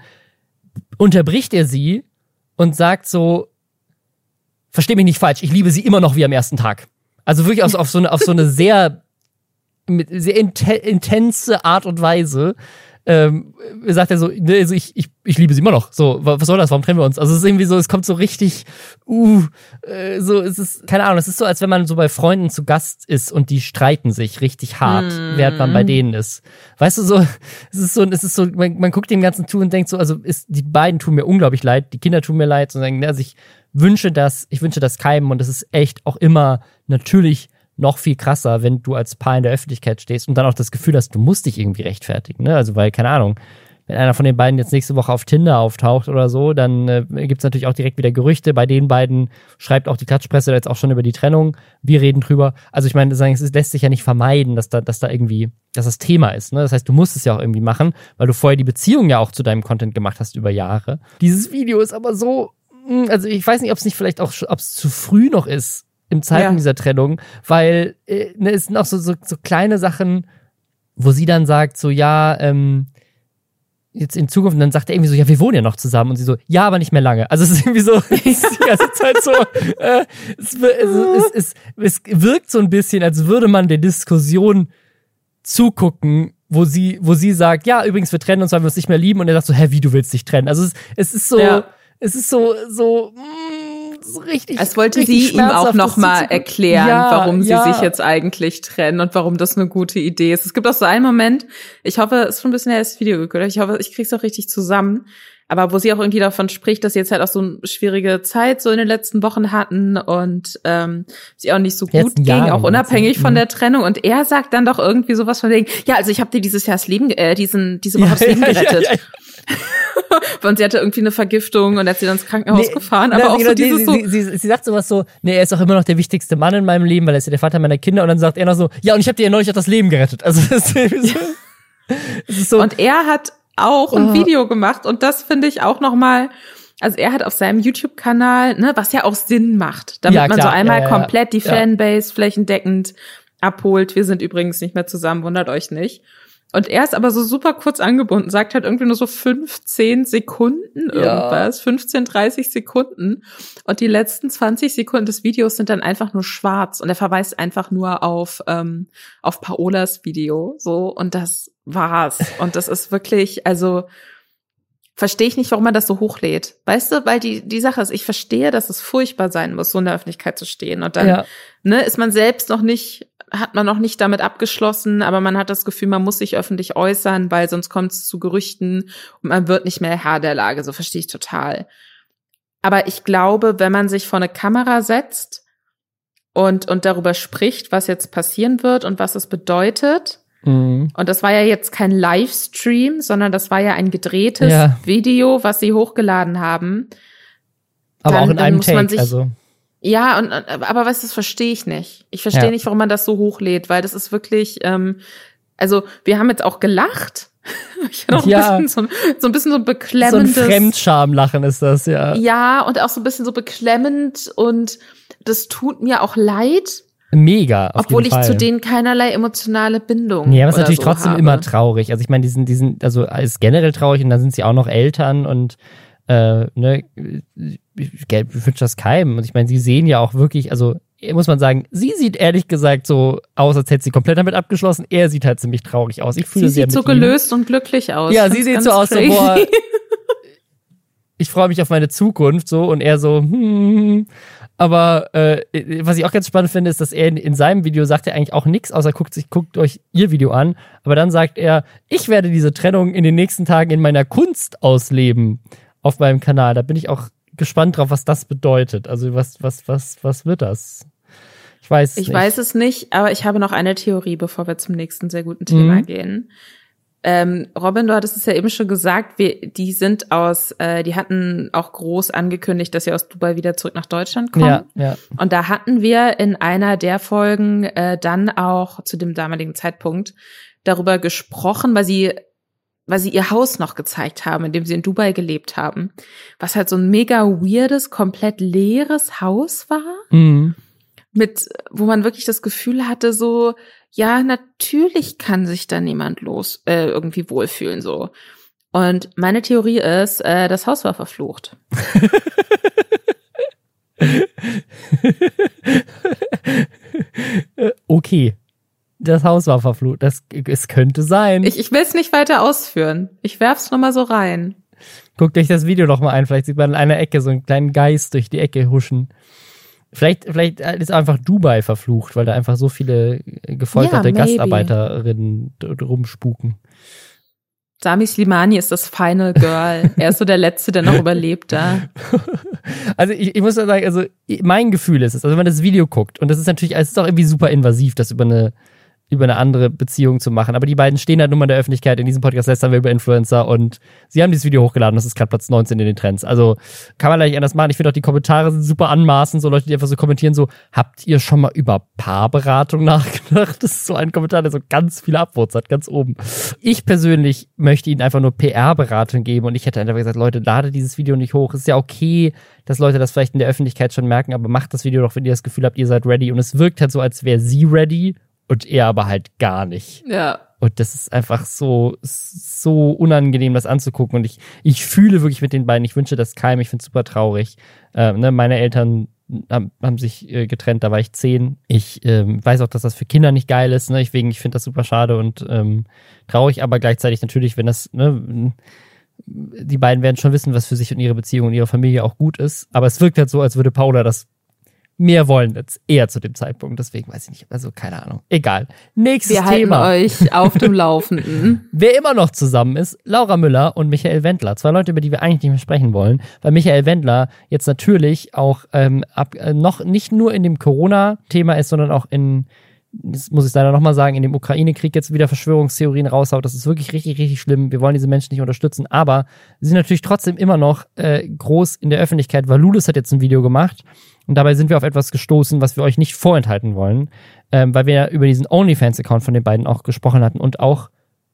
unterbricht er sie und sagt so, versteh mich nicht falsch, ich liebe sie immer noch wie am ersten Tag. Also wirklich auf, auf, so, eine, auf so eine sehr, mit sehr inte intense Art und Weise ähm, sagt er so, ne, also ich, ich, ich liebe sie immer noch. So, wa- was soll das? Warum trennen wir uns? Also es ist irgendwie so, es kommt so richtig, uh, äh, so, es ist, keine Ahnung, es ist so, als wenn man so bei Freunden zu Gast ist und die streiten sich richtig hart, während man bei denen ist. Weißt du, so, es ist so, es ist so, man, man guckt dem Ganzen zu und denkt so, also ist, die beiden tun mir unglaublich leid, die Kinder tun mir leid, und sagen, ne, also ich wünsche das, ich wünsche das keinem und es ist echt auch immer natürlich noch viel krasser, wenn du als Paar in der Öffentlichkeit stehst und dann auch das Gefühl hast, du musst dich irgendwie rechtfertigen, ne? Also weil, keine Ahnung, wenn einer von den beiden jetzt nächste Woche auf Tinder auftaucht oder so, dann äh, gibt's natürlich auch direkt wieder Gerüchte. Bei den beiden schreibt auch die Klatschpresse jetzt auch schon über die Trennung. Wir reden drüber. Also ich meine, es lässt sich ja nicht vermeiden, dass da, dass da irgendwie, dass das Thema ist. Ne? Das heißt, du musst es ja auch irgendwie machen, weil du vorher die Beziehung ja auch zu deinem Content gemacht hast über Jahre. Dieses Video ist aber so, also ich weiß nicht, ob es nicht vielleicht auch, ob es zu früh noch ist im Zeitpunkt Ja. dieser Trennung, weil äh, ne, es sind auch so, so, so kleine Sachen, wo sie dann sagt, so ja, ähm, jetzt in Zukunft, und dann sagt er irgendwie so, ja, wir wohnen ja noch zusammen. Und sie so, ja, aber nicht mehr lange. Also es ist irgendwie so, es ist die ganze Zeit so, äh, es, es, es, es wirkt so ein bisschen, als würde man der Diskussion zugucken, wo sie, wo sie sagt, ja, übrigens, wir trennen uns, weil wir uns nicht mehr lieben. Und er sagt so, hä, wie, du willst dich trennen? Also es, es ist so, Ja. Es ist so, so, mm, so richtig. Als wollte richtig sie ihm auch nochmal erklären, Ja, warum sie ja. sich jetzt eigentlich trennen und warum das eine gute Idee ist. Es gibt auch so einen Moment, ich hoffe, es ist schon ein bisschen her das Video geguckt, ich hoffe, ich krieg's auch richtig zusammen, aber wo sie auch irgendwie davon spricht, dass sie jetzt halt auch so eine schwierige Zeit so in den letzten Wochen hatten und ähm, sie auch nicht so gut ging, Jahren, auch unabhängig von Mhm. der Trennung. Und er sagt dann doch irgendwie sowas von wegen, ja, also ich habe dir dieses Jahr das Leben, äh, diesen, diese Woche das Leben gerettet. Und sie hatte irgendwie eine Vergiftung und hat sie dann ins Krankenhaus Nee, gefahren. na, Aber auch genau, so dieses sie, so, sie, sie, sie sagt sowas so, nee, er ist auch immer noch der wichtigste Mann in meinem Leben, weil er ist ja der Vater meiner Kinder. Und dann sagt er noch so, ja, und ich habe dir ja neulich auch das Leben gerettet. Also das ist, so, es ist so, Und er hat auch ein Oh. Video gemacht und das finde ich auch noch mal also er hat auf seinem YouTube-Kanal, ne, was ja auch Sinn macht, damit Ja, man so einmal Ja, ja, komplett die. Fanbase flächendeckend abholt. Wir sind übrigens nicht mehr zusammen, wundert euch nicht. Und er ist aber so super kurz angebunden, sagt halt irgendwie nur so 15 Sekunden Ja. irgendwas, 15, 30 Sekunden. Und die letzten 20 Sekunden des Videos sind dann einfach nur schwarz. Und er verweist einfach nur auf, ähm, auf Paolas Video. So, und das war's. Und das ist wirklich, also verstehe ich nicht, warum man das so hochlädt. Weißt du, weil die, die Sache ist, ich verstehe, dass es furchtbar sein muss, so in der Öffentlichkeit zu stehen. Und dann ja. ne, ist man selbst noch nicht, hat man noch nicht damit abgeschlossen, aber man hat das Gefühl, man muss sich öffentlich äußern, weil sonst kommt es zu Gerüchten und man wird nicht mehr Herr der Lage. So verstehe ich total. Aber ich glaube, wenn man sich vor eine Kamera setzt und, und darüber spricht, was jetzt passieren wird und was es bedeutet, Mhm. und das war ja jetzt kein Livestream, sondern das war ja ein gedrehtes Ja. Video, was sie hochgeladen haben. Aber Dann- auch in einem muss man Take, sich- also. Ja, und aber was das verstehe ich nicht. Ich verstehe Ja. nicht, warum man das so hochlädt, weil das ist wirklich, ähm, also wir haben jetzt auch gelacht. Ich hatte auch Ja. ein bisschen so, so ein bisschen so So ein beklemmendes. Fremdschamlachen ist das, ja. ja, und auch so ein bisschen so beklemmend und das tut mir auch leid, Mega. Obwohl ich Fall. zu denen keinerlei emotionale Bindung. Ja, aber es ist natürlich so trotzdem habe. immer traurig. Also ich meine, die sind, die sind, also ist generell traurig und dann sind sie auch noch Eltern und äh, ne, ich wünsche das keinem. Und ich meine, sie sehen ja auch wirklich, also muss man sagen, sie sieht ehrlich gesagt so aus, als hätte sie komplett damit abgeschlossen. Er sieht halt ziemlich traurig aus. Ich fühle Sie sieht so ihm. gelöst und glücklich aus. Ja, sie sieht so aus, so, boah, ich freue mich auf meine Zukunft so und er so, hm. Aber äh, was ich auch ganz spannend finde, ist, dass er in, in seinem Video sagt er eigentlich auch nichts, außer guckt sich, guckt euch ihr Video an. Aber dann sagt er, ich werde diese Trennung in den nächsten Tagen in meiner Kunst ausleben auf meinem Kanal. Da bin ich auch gespannt drauf, was das bedeutet. Also was, was, was, was wird das? Ich weiß. Ich nicht. weiß es nicht, aber ich habe noch eine Theorie, bevor wir zum nächsten sehr guten Thema Mhm. gehen. Ähm, Robin, du hattest es ja eben schon gesagt, wir, die sind aus, äh, die hatten auch groß angekündigt, dass sie aus Dubai wieder zurück nach Deutschland kommen. Ja, ja. Und da hatten wir in einer der Folgen äh, dann auch zu dem damaligen Zeitpunkt darüber gesprochen, weil sie weil sie ihr Haus noch gezeigt haben, in dem sie in Dubai gelebt haben, was halt so ein mega weirdes, komplett leeres Haus war Mhm. mit, wo man wirklich das Gefühl hatte, so, ja, natürlich kann sich da niemand los, äh, irgendwie wohlfühlen, so. Und meine Theorie ist, äh, das Haus war verflucht. Okay. Das Haus war verflucht. Das, es könnte sein. Ich, ich will es nicht weiter ausführen. Ich werf's nur mal so rein. Guckt euch das Video doch mal an. Vielleicht sieht man in einer Ecke so einen kleinen Geist durch die Ecke huschen. Vielleicht, vielleicht ist einfach Dubai verflucht, weil da einfach so viele gefolterte Ja. Gastarbeiterinnen rumspuken. Sami Slimani ist das Final Girl. er ist so der Letzte, der noch überlebt da. Also ich, ich muss sagen, also mein Gefühl ist es, also wenn man das Video guckt, und das ist natürlich, es ist auch irgendwie super invasiv, das über eine über eine andere Beziehung zu machen. Aber die beiden stehen halt nun mal in der Öffentlichkeit. In diesem Podcast lästern wir über Influencer und sie haben dieses Video hochgeladen. Das ist gerade Platz 19 in den Trends. Also kann man leicht anders machen. Ich finde auch die Kommentare sind super anmaßend. So Leute, die einfach so kommentieren, so, habt ihr schon mal über Paarberatung nachgedacht? Das ist so ein Kommentar, der so ganz viele Upvotes hat, ganz oben. Ich persönlich möchte ihnen einfach nur PR-Beratung geben und ich hätte einfach gesagt, Leute, lade dieses Video nicht hoch. Ist ja okay, dass Leute das vielleicht in der Öffentlichkeit schon merken, aber macht das Video doch, wenn ihr das Gefühl habt, ihr seid ready. Und es wirkt halt so, als wäre sie ready und er aber halt gar nicht. Ja. Und das ist einfach so, so unangenehm, das anzugucken. Und ich, ich fühle wirklich mit den beiden. Ich wünsche das keinem. Ich finde es super traurig. Ähm, ne, meine Eltern haben, haben sich äh, getrennt, da war ich zehn. Ich ähm, weiß auch, dass das für Kinder nicht geil ist. Ne? Deswegen, ich finde das super schade und ähm, traurig, aber gleichzeitig natürlich, wenn das, ne, die beiden werden schon wissen, was für sich und ihre Beziehung und ihre Familie auch gut ist. Aber es wirkt halt so, als würde Paula das mehr wollen jetzt eher zu dem Zeitpunkt. Deswegen weiß ich nicht. Also keine Ahnung. Egal. Nächstes Wir Thema. halten euch auf dem Laufenden. Wer immer noch zusammen ist, Laura Müller und Michael Wendler. Zwei Leute, über die wir eigentlich nicht mehr sprechen wollen, weil Michael Wendler jetzt natürlich auch ähm, ab, äh, noch nicht nur in dem Corona-Thema ist, sondern auch in das muss ich leider nochmal sagen, in dem Ukraine-Krieg jetzt wieder Verschwörungstheorien raushaut. Das ist wirklich richtig, richtig schlimm. Wir wollen diese Menschen nicht unterstützen. Aber sie sind natürlich trotzdem immer noch äh, groß in der Öffentlichkeit. Valulis hat jetzt ein Video gemacht und dabei sind wir auf etwas gestoßen, was wir euch nicht vorenthalten wollen, ähm, weil wir ja über diesen OnlyFans-Account von den beiden auch gesprochen hatten und auch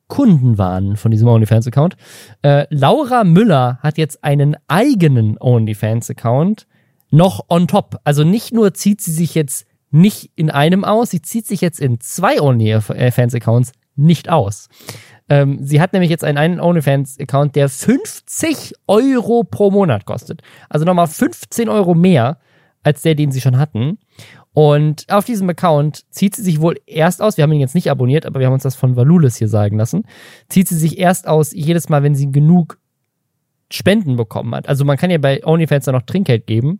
Kunden waren von diesem OnlyFans-Account. Äh, Laura Müller hat jetzt einen eigenen OnlyFans-Account noch on top. Also nicht nur zieht sie sich jetzt nicht in einem aus, sie zieht sich jetzt in zwei OnlyFans-Accounts nicht aus. Ähm, sie hat nämlich jetzt einen, einen OnlyFans-Account, der 50 Euro pro Monat kostet. Also nochmal 15 Euro mehr als der, den sie schon hatten. Und auf diesem Account zieht sie sich wohl erst aus, wir haben ihn jetzt nicht abonniert, aber wir haben uns das von Valulis hier sagen lassen, zieht sie sich erst aus jedes Mal, wenn sie genug Spenden bekommen hat. Also man kann ja bei OnlyFans dann noch Trinkgeld geben.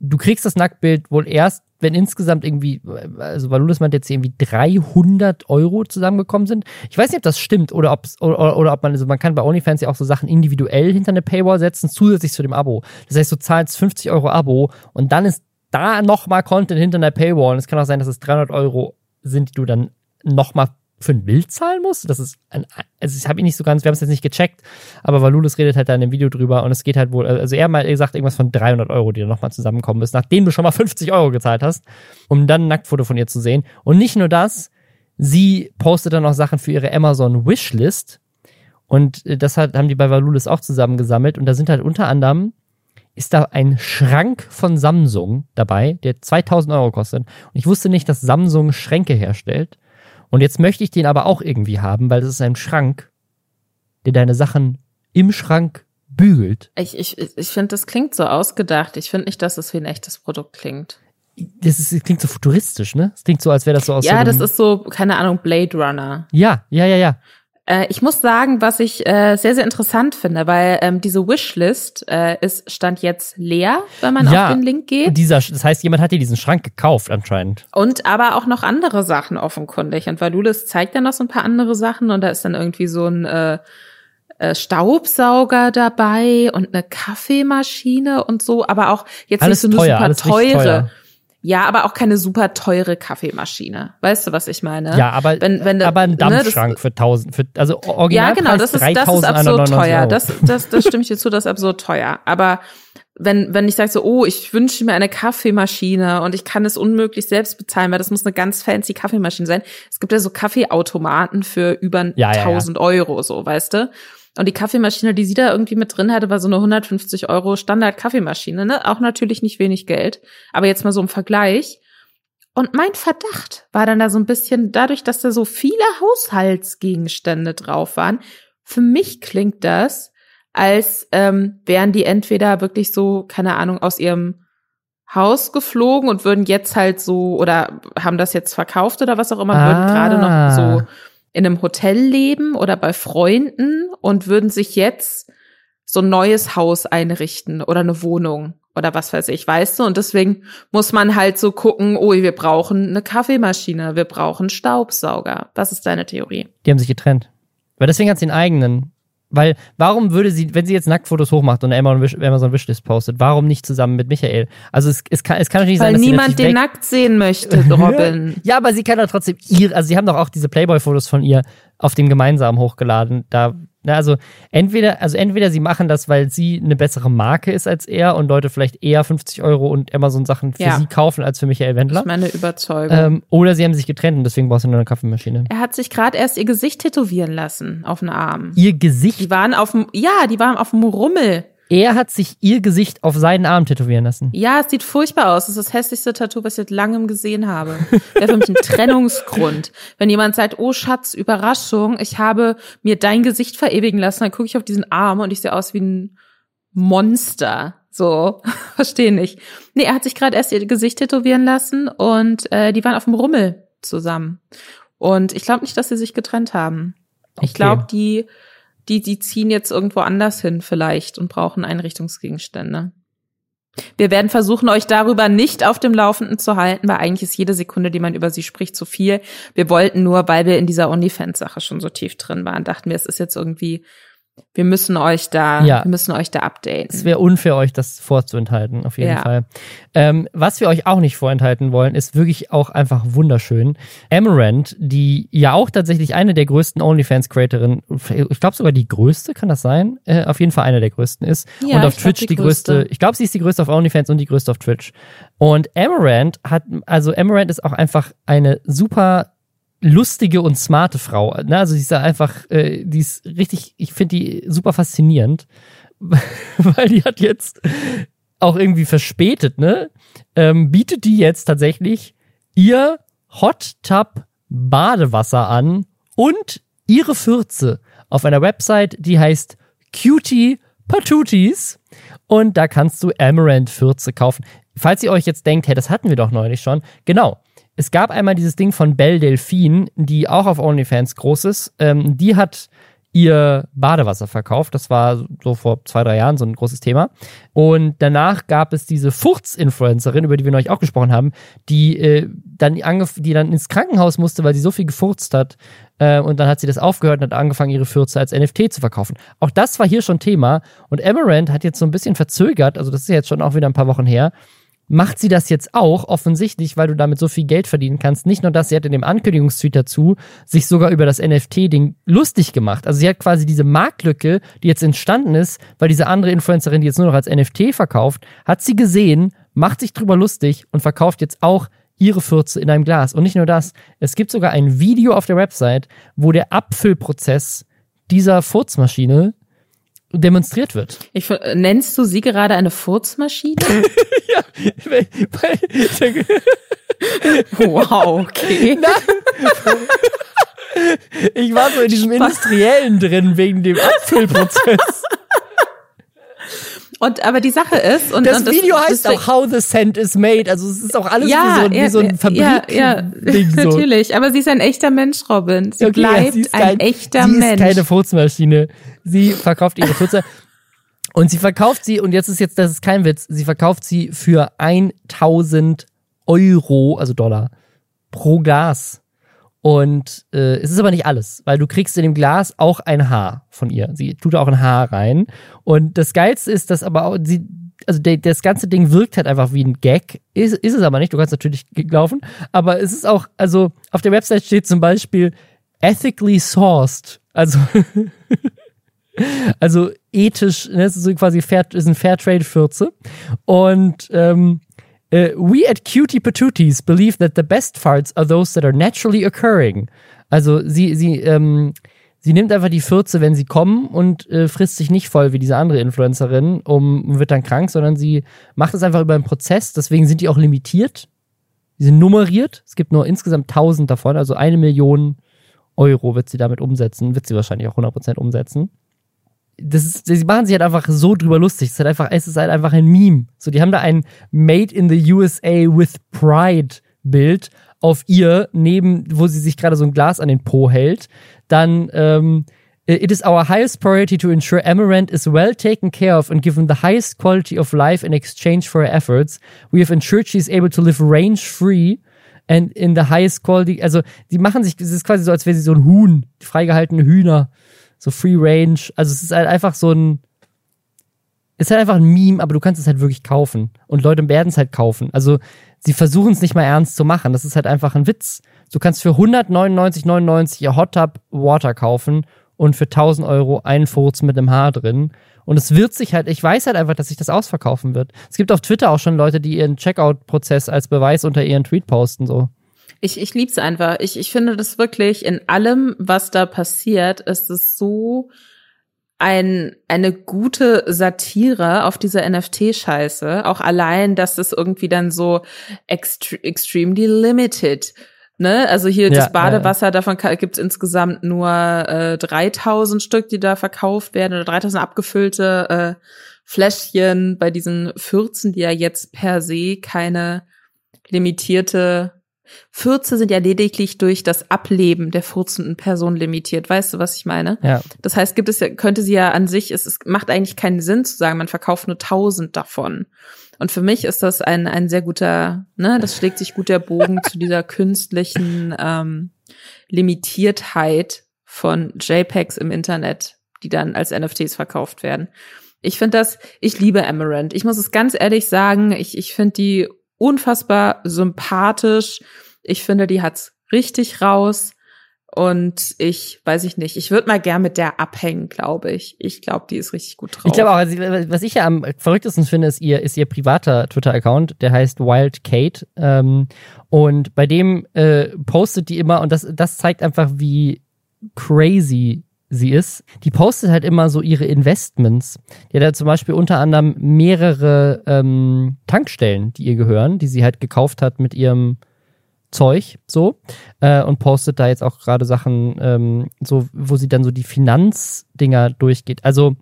Du kriegst das Nacktbild wohl erst, wenn insgesamt irgendwie, also Valulis meint jetzt irgendwie 300 Euro zusammengekommen sind. Ich weiß nicht, ob das stimmt oder, ob's, oder, oder ob man, also man kann bei OnlyFans ja auch so Sachen individuell hinter eine Paywall setzen, zusätzlich zu dem Abo. Das heißt, du zahlst 50 Euro Abo und dann ist da nochmal Content hinter einer Paywall. Und es kann auch sein, dass es 300 Euro sind, die du dann nochmal für ein Bild zahlen musst. Das ist ein, also ich habe ihn nicht so ganz, wir haben es jetzt nicht gecheckt, aber Valulis redet halt da in dem Video drüber und es geht halt wohl, also er mal gesagt irgendwas von 300 Euro, die da nochmal zusammenkommen müssen, nachdem du schon mal 50 Euro gezahlt hast, um dann ein Nacktfoto von ihr zu sehen. Und nicht nur das, sie postet dann auch Sachen für ihre Amazon Wishlist und das hat, haben die bei Valulis auch zusammengesammelt und da sind halt unter anderem ist da ein Schrank von Samsung dabei, der 2000 Euro kostet. Und ich wusste nicht, dass Samsung Schränke herstellt. Und jetzt möchte ich den aber auch irgendwie haben, weil das ist ein Schrank, der deine Sachen im Schrank bügelt. Ich, ich, ich finde, das klingt so ausgedacht. Ich finde nicht, dass es wie ein echtes Produkt klingt. Das, ist, das klingt so futuristisch, ne? Es klingt so, als wäre das so aus Ja, so das ist so, keine Ahnung, Blade Runner. Ja, ja, ja, ja. Äh, ich muss sagen, was ich äh, sehr, sehr interessant finde, weil ähm, diese Wishlist äh, ist stand jetzt leer, wenn man Ja. auf den Link geht. dieser, das heißt, jemand hat dir diesen Schrank gekauft anscheinend. Und aber auch noch andere Sachen offenkundig. Und Valulis zeigt dann noch so ein paar andere Sachen und da ist dann irgendwie so ein äh, äh, Staubsauger dabei und eine Kaffeemaschine und so, aber auch jetzt Alles nicht so eine teuer, super teure. teuer. Ja, aber auch keine super teure Kaffeemaschine. Weißt du, was ich meine? Ja, aber, wenn, wenn, aber ein ne, das- Dampfschrank für 1000, für, also Ja, original genau, das ist, das ist absurd 3199 teuer. Euro. Das, das, das stimme ich dir zu, das ist absurd teuer. Aber wenn, wenn ich sage so, oh, ich wünsche mir eine Kaffeemaschine und ich kann es unmöglich selbst bezahlen, weil das muss eine ganz fancy Kaffeemaschine sein. Es gibt ja so Kaffeeautomaten für über Ja, ja, ja. 1000 Euro, so, weißt du? Und die Kaffeemaschine, die sie da irgendwie mit drin hatte, war so eine 150 Euro Standard-Kaffeemaschine, ne? Auch natürlich nicht wenig Geld. Aber jetzt mal so im Vergleich. Und mein Verdacht war dann da so ein bisschen, dadurch, dass da so viele Haushaltsgegenstände drauf waren, für mich klingt das, als ähm, wären die entweder wirklich so, keine Ahnung, aus ihrem Haus geflogen und würden jetzt halt so, oder haben das jetzt verkauft oder was auch immer, würden Ah. gerade noch so in einem Hotel leben oder bei Freunden und würden sich jetzt so ein neues Haus einrichten oder eine Wohnung oder was weiß ich, weißt du? Und deswegen muss man halt so gucken, oh, wir brauchen eine Kaffeemaschine, wir brauchen Staubsauger. Was ist deine Theorie? Die haben sich getrennt. Weil deswegen hat sie einen eigenen. Weil, warum würde sie, wenn sie jetzt Nacktfotos hochmacht und Amazon, Wish, Amazon Wishlist postet, warum nicht zusammen mit Michael? Also es, es, kann, es kann natürlich sein, Weil dass niemand den nackt sehen möchte, Robin. Ja, aber sie kann doch trotzdem ihr, also sie haben doch auch diese Playboy-Fotos von ihr auf dem gemeinsamen hochgeladen. Da, na, also entweder, also entweder sie machen das, weil sie eine bessere Marke ist als er und Leute vielleicht eher 50 Euro und Amazon-Sachen für Ja. sie kaufen als für Michael Das Wendler. ist meine Überzeugung. Ähm, oder sie haben sich getrennt und deswegen brauchst du nur eine Kaffeemaschine. er hat sich gerade erst ihr Gesicht tätowieren lassen auf den Arm. Ihr Gesicht, Die waren auf dem, ja, die waren auf dem Rummel. Er hat sich ihr Gesicht auf seinen Arm tätowieren lassen. Ja, es sieht furchtbar aus. Das ist das hässlichste Tattoo, was ich seit langem gesehen habe. Wäre für mich ein Trennungsgrund. Wenn jemand sagt, oh Schatz, Überraschung, ich habe mir dein Gesicht verewigen lassen, dann gucke ich auf diesen Arm und ich sehe aus wie ein Monster. So, verstehe nicht. Nee, er hat sich gerade erst ihr Gesicht tätowieren lassen und äh, die waren auf dem Rummel zusammen. Und ich glaube nicht, dass sie sich getrennt haben. Ich Okay. glaube, die die, die ziehen jetzt irgendwo anders hin vielleicht und brauchen Einrichtungsgegenstände. Wir werden versuchen, euch darüber nicht auf dem Laufenden zu halten, weil eigentlich ist jede Sekunde, die man über sie spricht, zu viel. Wir wollten nur, weil wir in dieser OnlyFans-Sache schon so tief drin waren, dachten wir, es ist jetzt irgendwie wir müssen euch da, ja. wir müssen euch da updaten. Es wäre unfair, euch das vorzuenthalten, auf jeden ja. Fall. Ähm, was wir euch auch nicht vorenthalten wollen, ist wirklich auch einfach wunderschön. Amaranth, die ja auch tatsächlich eine der größten OnlyFans-Creatorinnen, ich glaube sogar die größte, kann das sein? Äh, auf jeden Fall eine der größten ist. Ja, und auf Twitch glaub, die, die größte. größte. Ich glaube, sie ist die größte auf OnlyFans und die größte auf Twitch. Und Amaranth hat, also Amaranth ist auch einfach eine super lustige und smarte Frau. Ne? Also sie ist einfach, äh, die ist richtig, ich finde die super faszinierend, weil die hat jetzt auch irgendwie verspätet, ne? Ähm, bietet die jetzt tatsächlich ihr Hot Tub Badewasser an und ihre Fürze auf einer Website, die heißt Cutie Patooties. Und da kannst du Amaranth Fürze kaufen. Falls ihr euch jetzt denkt, hey, das hatten wir doch neulich schon. Genau. Es gab einmal dieses Ding von Belle Delphine, die auch auf OnlyFans groß ist. Ähm, die hat ihr Badewasser verkauft. Das war so vor zwei, drei Jahren so ein großes Thema. Und danach gab es diese Furz-Influencerin, über die wir neulich auch gesprochen haben, die, äh, dann die dann ins Krankenhaus musste, weil sie so viel gefurzt hat. Äh, und dann hat sie das aufgehört und hat angefangen, ihre Fürze als NFT zu verkaufen. Auch das war hier schon Thema. Und Amaranth hat jetzt so ein bisschen verzögert, also das ist jetzt schon auch wieder ein paar Wochen her, macht sie das jetzt auch offensichtlich, weil du damit so viel Geld verdienen kannst. Nicht nur das, sie hat in dem Ankündigungstweet dazu sich sogar über das NFT-Ding lustig gemacht. Also sie hat quasi diese Marktlücke, die jetzt entstanden ist, weil diese andere Influencerin, die jetzt nur noch als NFT verkauft, hat sie gesehen, macht sich drüber lustig und verkauft jetzt auch ihre Fürze in einem Glas. Und nicht nur das, es gibt sogar ein Video auf der Website, wo der Abfüllprozess dieser Furzmaschine demonstriert wird. Ich, nennst du sie gerade eine Furzmaschine? ja, weil, weil, wow, okay. Nein. Ich war so in diesem Industriellen drin wegen dem Abfüllprozess. Und aber die Sache ist und das, und das Video heißt auch How the Scent is Made. Also es ist auch alles ja, wie so, wie so ein Fabrik. Ja, ja so. natürlich. Aber sie ist ein echter Mensch, Robin. Sie okay, bleibt ja, ein kein, echter sie Mensch. Sie ist keine Furzmaschine. Sie verkauft ihre Furze. und sie verkauft sie, und jetzt ist jetzt, das ist kein Witz, sie verkauft sie für 1000 Euro, also Dollar, pro Glas. Und äh, es ist aber nicht alles, weil du kriegst in dem Glas auch ein Haar von ihr. Sie tut auch ein Haar rein. Und das Geilste ist, dass aber auch sie, also de, das ganze Ding wirkt halt einfach wie ein Gag. Ist, ist es aber nicht, du kannst natürlich laufen. Aber es ist auch, also auf der Website steht zum Beispiel ethically sourced. Also, also ethisch, ne, das ist so quasi fair, ist ein Fairtrade-Fürze. Und ähm, Uh, we at Cutie Patooties believe that the best farts are those that are naturally occurring. Also sie, sie, ähm, sie nimmt einfach die Fürze, wenn sie kommen und äh, frisst sich nicht voll wie diese andere Influencerin um, wird dann krank, sondern sie macht es einfach über einen Prozess. Deswegen sind die auch limitiert. Die sind nummeriert. Es gibt nur insgesamt 1000 davon, also eine Million Euro wird sie damit umsetzen, wird sie wahrscheinlich auch 100% umsetzen das ist, sie machen sich halt einfach so drüber lustig. Es ist halt einfach, es ist halt einfach ein Meme. So, die haben da ein Made in the USA with Pride Bild auf ihr neben, wo sie sich gerade so ein Glas an den Po hält. Dann, ähm, It is our highest priority to ensure Amaranth is well taken care of and given the highest quality of life in exchange for her efforts. We have ensured she is able to live range free and in the highest quality. Also, die machen sich, es ist quasi so, als wäre sie so ein Huhn, freigehaltene Hühner so Free Range. Also es ist halt einfach so ein, ist halt einfach ein Meme, aber du kannst es halt wirklich kaufen. Und Leute werden es halt kaufen. Also sie versuchen es nicht mal ernst zu machen. Das ist halt einfach ein Witz. Du kannst für 199,99 ihr Hot Tub Water kaufen und für 1000 Euro einen Furz mit einem Haar drin. Und es wird sich halt, ich weiß halt einfach, dass sich das ausverkaufen wird. Es gibt auf Twitter auch schon Leute, die ihren Checkout-Prozess als Beweis unter ihren Tweet posten, so. Ich, ich lieb's einfach. Ich, ich finde das wirklich in allem, was da passiert, ist es so ein, eine gute Satire auf diese NFT-Scheiße. Auch allein, dass es irgendwie dann so extre extremely limited Ne? Also hier ja, das Badewasser, ja. davon gibt's insgesamt nur äh, 3000 Stück, die da verkauft werden oder 3000 abgefüllte äh, Fläschchen bei diesen 14, die ja jetzt per se keine limitierte Fürze sind ja lediglich durch das Ableben der furzenden Person limitiert. Weißt du, was ich meine? Ja. Das heißt, gibt es ja, könnte sie ja an sich, es, es macht eigentlich keinen Sinn zu sagen, man verkauft nur tausend davon. Und für mich ist das ein, ein sehr guter, ne, das schlägt sich gut der Bogen zu dieser künstlichen ähm, Limitiertheit von JPEGs im Internet, die dann als NFTs verkauft werden. Ich finde das, ich liebe Amaranth. Ich muss es ganz ehrlich sagen, ich, ich finde die unfassbar sympathisch. Ich finde, die hat's richtig raus. Und ich weiß ich nicht, ich würde mal gern mit der abhängen, glaube ich. Ich glaube, die ist richtig gut drauf. Ich glaube auch, also, was ich ja am verrücktesten finde, ist ihr, ist ihr privater Twitter-Account, der heißt Wild Kate. Ähm, und bei dem äh, postet die immer, und das, das zeigt einfach, wie crazy sie ist. Die postet halt immer so ihre Investments. Die hat ja zum Beispiel unter anderem mehrere ähm, Tankstellen, die ihr gehören, die sie halt gekauft hat mit ihrem Zeug so äh, und postet da jetzt auch gerade Sachen, ähm, so wo sie dann so die Finanzdinger durchgeht. Also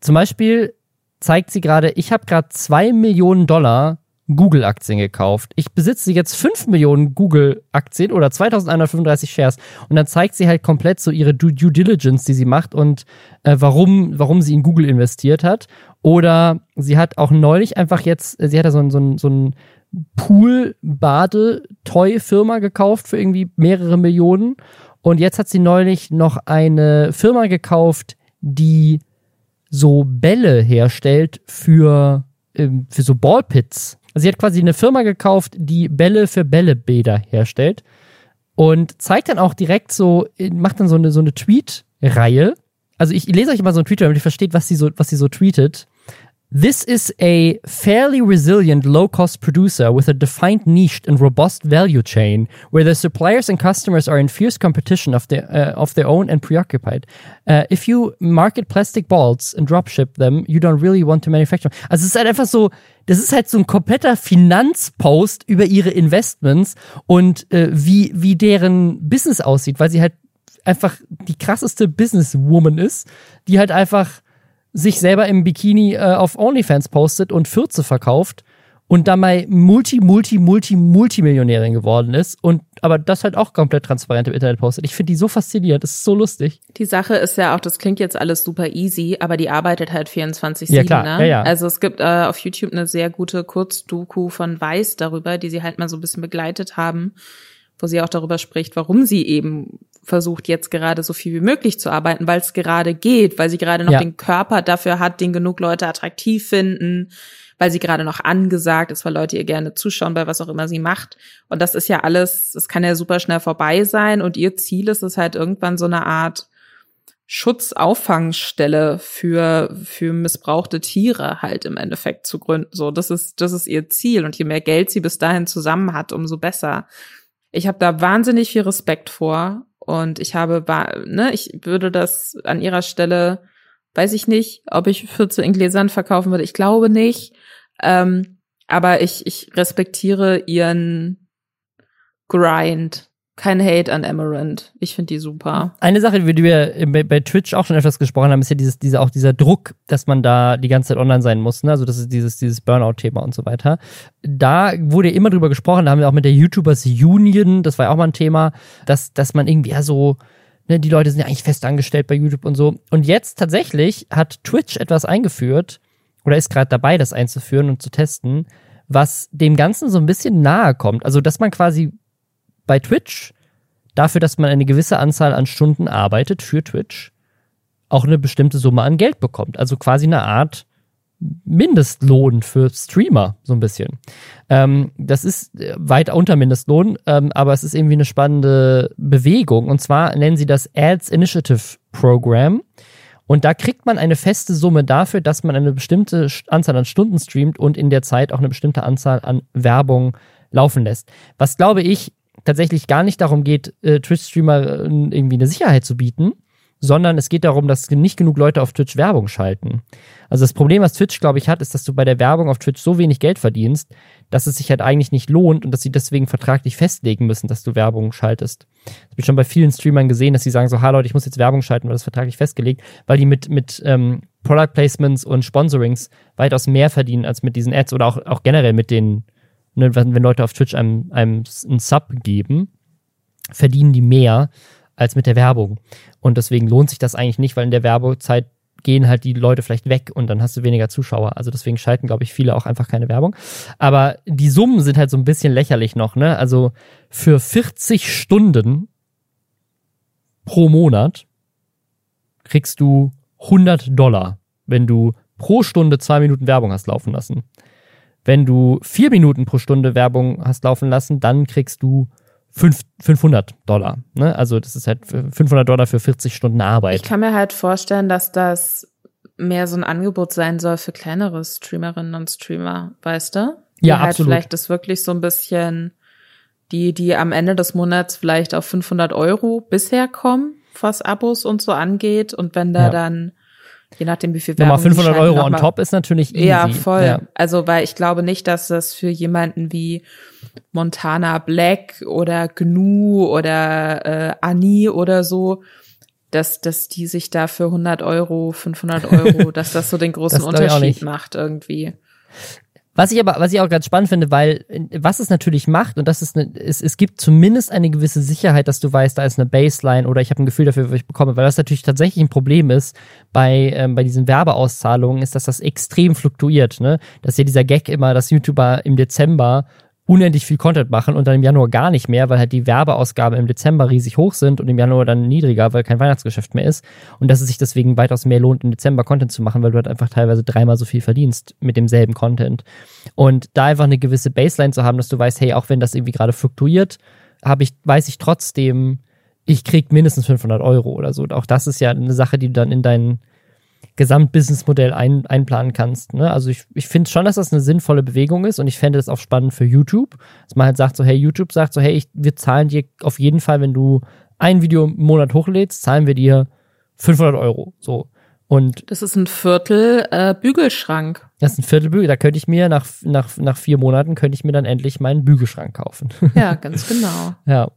zum Beispiel zeigt sie gerade, ich habe gerade zwei Millionen Dollar Google-Aktien gekauft. Ich besitze jetzt 5 Millionen Google-Aktien oder 2135 Shares. Und dann zeigt sie halt komplett so ihre Due, Diligence, die sie macht und äh, warum, warum sie in Google investiert hat. Oder sie hat auch neulich einfach jetzt, sie hat da so ein, so ein, so ein Pool-Bade-Toy-Firma gekauft für irgendwie mehrere Millionen. Und jetzt hat sie neulich noch eine Firma gekauft, die so Bälle herstellt für, ähm, für so Ballpits. Also sie hat quasi eine Firma gekauft, die Bälle für Bällebäder herstellt und zeigt dann auch direkt so, macht dann so eine, so eine Tweet-Reihe. Also ich lese euch mal so einen Tweet, damit ihr versteht, was sie so, was sie so tweetet. This is a fairly resilient low cost producer with a defined niche and robust value chain where the suppliers and customers are in fierce competition of their, uh, of their own and preoccupied. Uh, if you market plastic balls and dropship them, you don't really want to manufacture. Also es ist halt einfach so, das ist halt so ein kompletter Finanzpost über ihre Investments und äh, wie, wie deren Business aussieht, weil sie halt einfach die krasseste Businesswoman ist, die halt einfach sich selber im Bikini äh, auf OnlyFans postet und Fürze verkauft und dabei Multi, Multi, Multi, Multimillionärin geworden ist und aber das halt auch komplett transparent im Internet postet. Ich finde die so faszinierend, das ist so lustig. Die Sache ist ja auch, das klingt jetzt alles super easy, aber die arbeitet halt 24-7, ja, klar. ne? Ja, ja. Also es gibt äh, auf YouTube eine sehr gute Kurzdoku von Weiß darüber, die sie halt mal so ein bisschen begleitet haben, wo sie auch darüber spricht, warum sie eben versucht jetzt gerade so viel wie möglich zu arbeiten, weil es gerade geht, weil sie gerade noch Ja. den Körper dafür hat, den genug Leute attraktiv finden, weil sie gerade noch angesagt ist, weil Leute ihr gerne zuschauen bei was auch immer sie macht. Und das ist ja alles, das kann ja super schnell vorbei sein und ihr Ziel ist es halt irgendwann so eine Art Schutzauffangstelle für, für missbrauchte Tiere halt im Endeffekt zu gründen. So, das ist, das ist ihr Ziel. Und je mehr Geld sie bis dahin zusammen hat, umso besser. Ich habe da wahnsinnig viel Respekt vor und ich habe, ne, ich würde das an ihrer Stelle, weiß ich nicht, ob ich 14 in Gläsern verkaufen würde. Ich glaube nicht. Ähm, aber ich, ich respektiere ihren Grind. Kein Hate an Amaranth. Ich finde die super. Eine Sache, über die wir bei, Twitch auch schon etwas gesprochen haben, ist ja dieses, dieser, auch dieser Druck, dass man da die ganze Zeit online sein muss. Ne? Also das ist dieses, dieses Burnout-Thema und so weiter. Da wurde immer drüber gesprochen, da haben wir auch mit der YouTubers Union, das war ja auch mal ein Thema, dass, dass man irgendwie ja so, ne, die Leute sind ja eigentlich fest angestellt bei YouTube und so. Und jetzt tatsächlich hat Twitch etwas eingeführt, oder ist gerade dabei, das einzuführen und zu testen, was dem Ganzen so ein bisschen nahe kommt. Also, dass man quasi bei Twitch dafür, dass man eine gewisse Anzahl an Stunden arbeitet für Twitch, auch eine bestimmte Summe an Geld bekommt. Also quasi eine Art Mindestlohn für Streamer, so ein bisschen. Ähm, das ist äh, weit unter Mindestlohn, ähm, aber es ist irgendwie eine spannende Bewegung. Und zwar nennen sie das Ads Initiative Program. Und da kriegt man eine feste Summe dafür, dass man eine bestimmte Anzahl an Stunden streamt und in der Zeit auch eine bestimmte Anzahl an Werbung laufen lässt. Was glaube ich tatsächlich gar nicht darum geht, äh, Twitch-Streamer äh, irgendwie eine Sicherheit zu bieten, sondern es geht darum, dass nicht genug Leute auf Twitch Werbung schalten. Also das Problem, was Twitch, glaube ich, hat, ist, dass du bei der Werbung auf Twitch so wenig Geld verdienst, dass es sich halt eigentlich nicht lohnt und dass sie deswegen vertraglich festlegen müssen, dass du Werbung schaltest. Das habe ich schon bei vielen Streamern gesehen, dass sie sagen so, ha Leute, ich muss jetzt Werbung schalten, weil das vertraglich festgelegt, weil die mit, mit ähm, Product Placements und Sponsorings weitaus mehr verdienen als mit diesen Ads oder auch, auch generell mit den ne, wenn, Leute auf Twitch einem, einem einen Sub geben, verdienen die mehr als mit der Werbung. Und deswegen lohnt sich das eigentlich nicht, weil in der Werbezeit gehen halt die Leute vielleicht weg und dann hast du weniger Zuschauer. Also deswegen schalten, glaube ich, viele auch einfach keine Werbung. Aber die Summen sind halt so ein bisschen lächerlich noch, ne? Also für 40 Stunden pro Monat kriegst du 100 Dollar, wenn du pro Stunde zwei Minuten Werbung hast laufen lassen. Wenn du vier Minuten pro Stunde Werbung hast laufen lassen, dann kriegst du 500 Dollar. Ne? Also das ist halt 500 Dollar für 40 Stunden Arbeit. Ich kann mir halt vorstellen, dass das mehr so ein Angebot sein soll für kleinere Streamerinnen und Streamer, weißt du? Die ja, halt absolut. vielleicht das wirklich so ein bisschen, die, die am Ende des Monats vielleicht auf 500 Euro bisher kommen, was Abos und so angeht. Und wenn da ja. dann je nachdem wie viel Werbung Nochmal 500 Euro on top ist natürlich easy. Ja, voll. Ja. Also, weil ich glaube nicht, dass das für jemanden wie Montana Black oder Gnu oder äh, Annie oder so, dass, dass die sich da für 100 Euro, 500 Euro, dass das so den großen Unterschied macht irgendwie. Was ich aber, was ich auch ganz spannend finde, weil was es natürlich macht, und das ist eine, es, es gibt zumindest eine gewisse Sicherheit, dass du weißt, da ist eine Baseline oder ich habe ein Gefühl dafür, was ich bekomme, weil das natürlich tatsächlich ein Problem ist bei, ähm, bei diesen Werbeauszahlungen, ist, dass das extrem fluktuiert. Ne? Das ist ja dieser Gag immer, dass YouTuber im Dezember unendlich viel Content machen und dann im Januar gar nicht mehr, weil halt die Werbeausgaben im Dezember riesig hoch sind und im Januar dann niedriger, weil kein Weihnachtsgeschäft mehr ist und dass es sich deswegen weitaus mehr lohnt, im Dezember Content zu machen, weil du halt einfach teilweise dreimal so viel verdienst mit demselben Content. Und da einfach eine gewisse Baseline zu haben, dass du weißt, hey, auch wenn das irgendwie gerade fluktuiert, habe ich, weiß ich trotzdem, ich krieg mindestens 500 Euro oder so. Und auch das ist ja eine Sache, die du dann in deinen Gesamtbusinessmodell ein, einplanen kannst. Ne? Also ich, ich finde schon, dass das eine sinnvolle Bewegung ist und ich fände das auch spannend für YouTube. Dass man halt sagt so, hey, YouTube sagt so, hey, ich, wir zahlen dir auf jeden Fall, wenn du ein Video im Monat hochlädst, zahlen wir dir 500 Euro. So. Und das ist ein Viertel äh, Bügelschrank. Das ist ein Viertel Bügel. Da könnte ich mir nach, nach, nach vier Monaten könnte ich mir dann endlich meinen Bügelschrank kaufen. Ja, ganz genau. ja.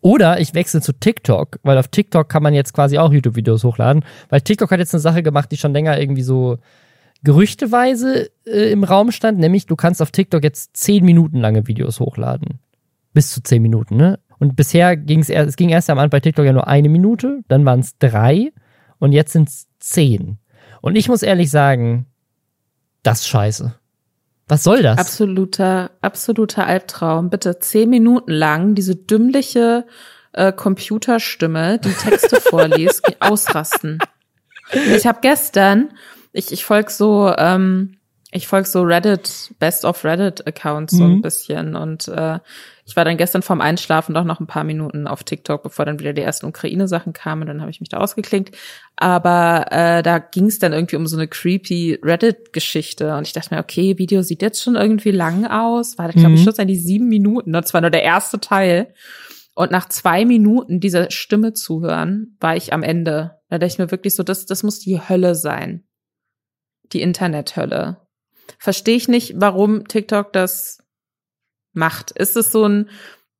Oder ich wechsle zu TikTok, weil auf TikTok kann man jetzt quasi auch YouTube-Videos hochladen, weil TikTok hat jetzt eine Sache gemacht, die schon länger irgendwie so gerüchteweise äh, im Raum stand, nämlich du kannst auf TikTok jetzt zehn Minuten lange Videos hochladen. Bis zu zehn Minuten, ne? Und bisher ging es erst, es ging erst am Anfang bei TikTok ja nur eine Minute, dann waren es drei und jetzt sind es zehn. Und ich muss ehrlich sagen, das ist scheiße. Was soll das? Absoluter, absoluter Albtraum. Bitte zehn Minuten lang diese dümmliche äh, Computerstimme, die Texte vorliest, ausrasten. Ich habe gestern, ich, ich folg so, ähm, ich folg so Reddit, Best of Reddit Accounts so ein mhm. bisschen und äh, ich war dann gestern vorm Einschlafen doch noch ein paar Minuten auf TikTok, bevor dann wieder die ersten Ukraine-Sachen kamen. Dann habe ich mich da ausgeklinkt. Aber äh, da ging es dann irgendwie um so eine creepy Reddit-Geschichte. Und ich dachte mir, okay, Video sieht jetzt schon irgendwie lang aus. War, glaube ich, mhm. schlussendlich sieben Minuten. Und zwar nur der erste Teil. Und nach zwei Minuten dieser Stimme zuhören, war ich am Ende. Da dachte ich mir wirklich so, das, das muss die Hölle sein. Die Internethölle. Verstehe ich nicht, warum TikTok das macht? Ist es so ein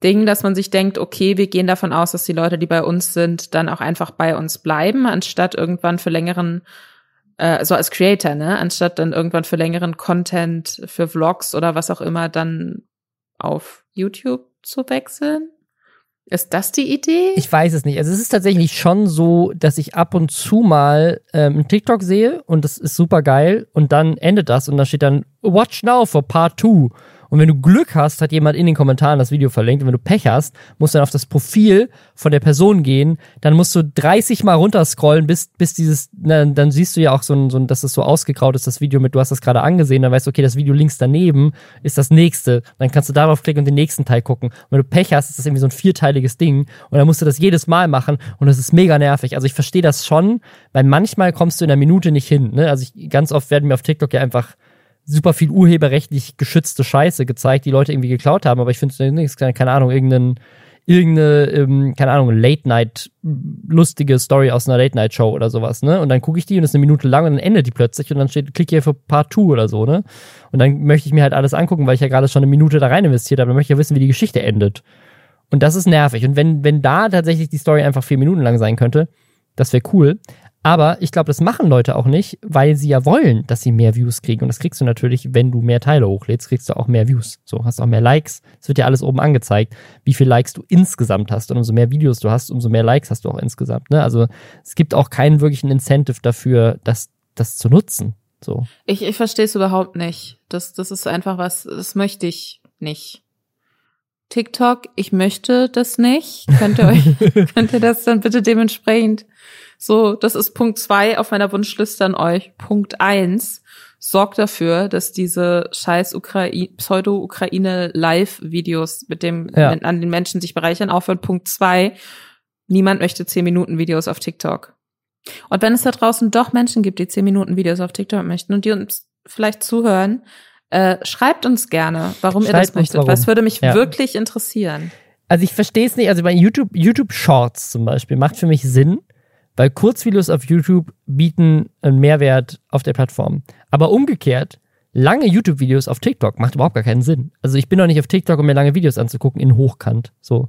Ding, dass man sich denkt, okay, wir gehen davon aus, dass die Leute, die bei uns sind, dann auch einfach bei uns bleiben, anstatt irgendwann für längeren, äh, so als Creator, ne, anstatt dann irgendwann für längeren Content, für Vlogs oder was auch immer, dann auf YouTube zu wechseln? Ist das die Idee? Ich weiß es nicht. Also es ist tatsächlich schon so, dass ich ab und zu mal ähm, einen TikTok sehe und das ist super geil und dann endet das und da steht dann Watch now for Part 2 und wenn du Glück hast, hat jemand in den Kommentaren das Video verlinkt. Und wenn du Pech hast, musst du dann auf das Profil von der Person gehen. Dann musst du 30 Mal runterscrollen, bis, bis dieses, na, dann siehst du ja auch so ein, so ein, dass es so ausgegraut ist, das Video mit, du hast das gerade angesehen, dann weißt du, okay, das Video links daneben ist das nächste. Dann kannst du darauf klicken und den nächsten Teil gucken. Und wenn du Pech hast, ist das irgendwie so ein vierteiliges Ding. Und dann musst du das jedes Mal machen. Und das ist mega nervig. Also ich verstehe das schon, weil manchmal kommst du in einer Minute nicht hin. Ne? Also ich, ganz oft werden mir auf TikTok ja einfach super viel urheberrechtlich geschützte Scheiße gezeigt, die Leute irgendwie geklaut haben, aber ich finde es keine Ahnung, irgendein, irgendeine, ähm, keine Ahnung, Late-Night, lustige Story aus einer Late-Night-Show oder sowas, ne? Und dann gucke ich die und es ist eine Minute lang und dann endet die plötzlich und dann steht, klick hier für Part 2 oder so, ne? Und dann möchte ich mir halt alles angucken, weil ich ja gerade schon eine Minute da rein investiert habe, dann möchte ich ja wissen, wie die Geschichte endet. Und das ist nervig. Und wenn, wenn da tatsächlich die Story einfach vier Minuten lang sein könnte, Das wäre cool. Aber ich glaube, das machen Leute auch nicht, weil sie ja wollen, dass sie mehr Views kriegen. Und das kriegst du natürlich, wenn du mehr Teile hochlädst, kriegst du auch mehr Views. So, hast auch mehr Likes. Es wird ja alles oben angezeigt, wie viel Likes du insgesamt hast. Und umso mehr Videos du hast, umso mehr Likes hast du auch insgesamt. Ne? Also es gibt auch keinen wirklichen Incentive dafür, das, das zu nutzen. So. Ich, ich verstehe es überhaupt nicht. Das, das ist einfach was, das möchte ich nicht. TikTok, ich möchte das nicht. Könnt ihr euch, könnt ihr das dann bitte dementsprechend so, das ist Punkt zwei auf meiner Wunschliste an euch. Punkt eins sorgt dafür, dass diese scheiß Pseudo-Ukraine-Live-Videos mit dem Ja. an den Menschen sich bereichern aufhört. Punkt zwei, niemand möchte zehn Minuten Videos auf TikTok. Und wenn es da draußen doch Menschen gibt, die zehn Minuten Videos auf TikTok möchten und die uns vielleicht zuhören, äh, schreibt uns gerne, warum ihr Schreibt das uns, möchtet. warum. Was würde mich Ja. wirklich interessieren? Also ich verstehe es nicht. Also bei YouTube, YouTube Shorts zum Beispiel macht für mich Sinn, weil Kurzvideos auf YouTube bieten einen Mehrwert auf der Plattform. Aber umgekehrt, lange YouTube-Videos auf TikTok macht überhaupt gar keinen Sinn. Also ich bin doch nicht auf TikTok, um mir lange Videos anzugucken in Hochkant. So.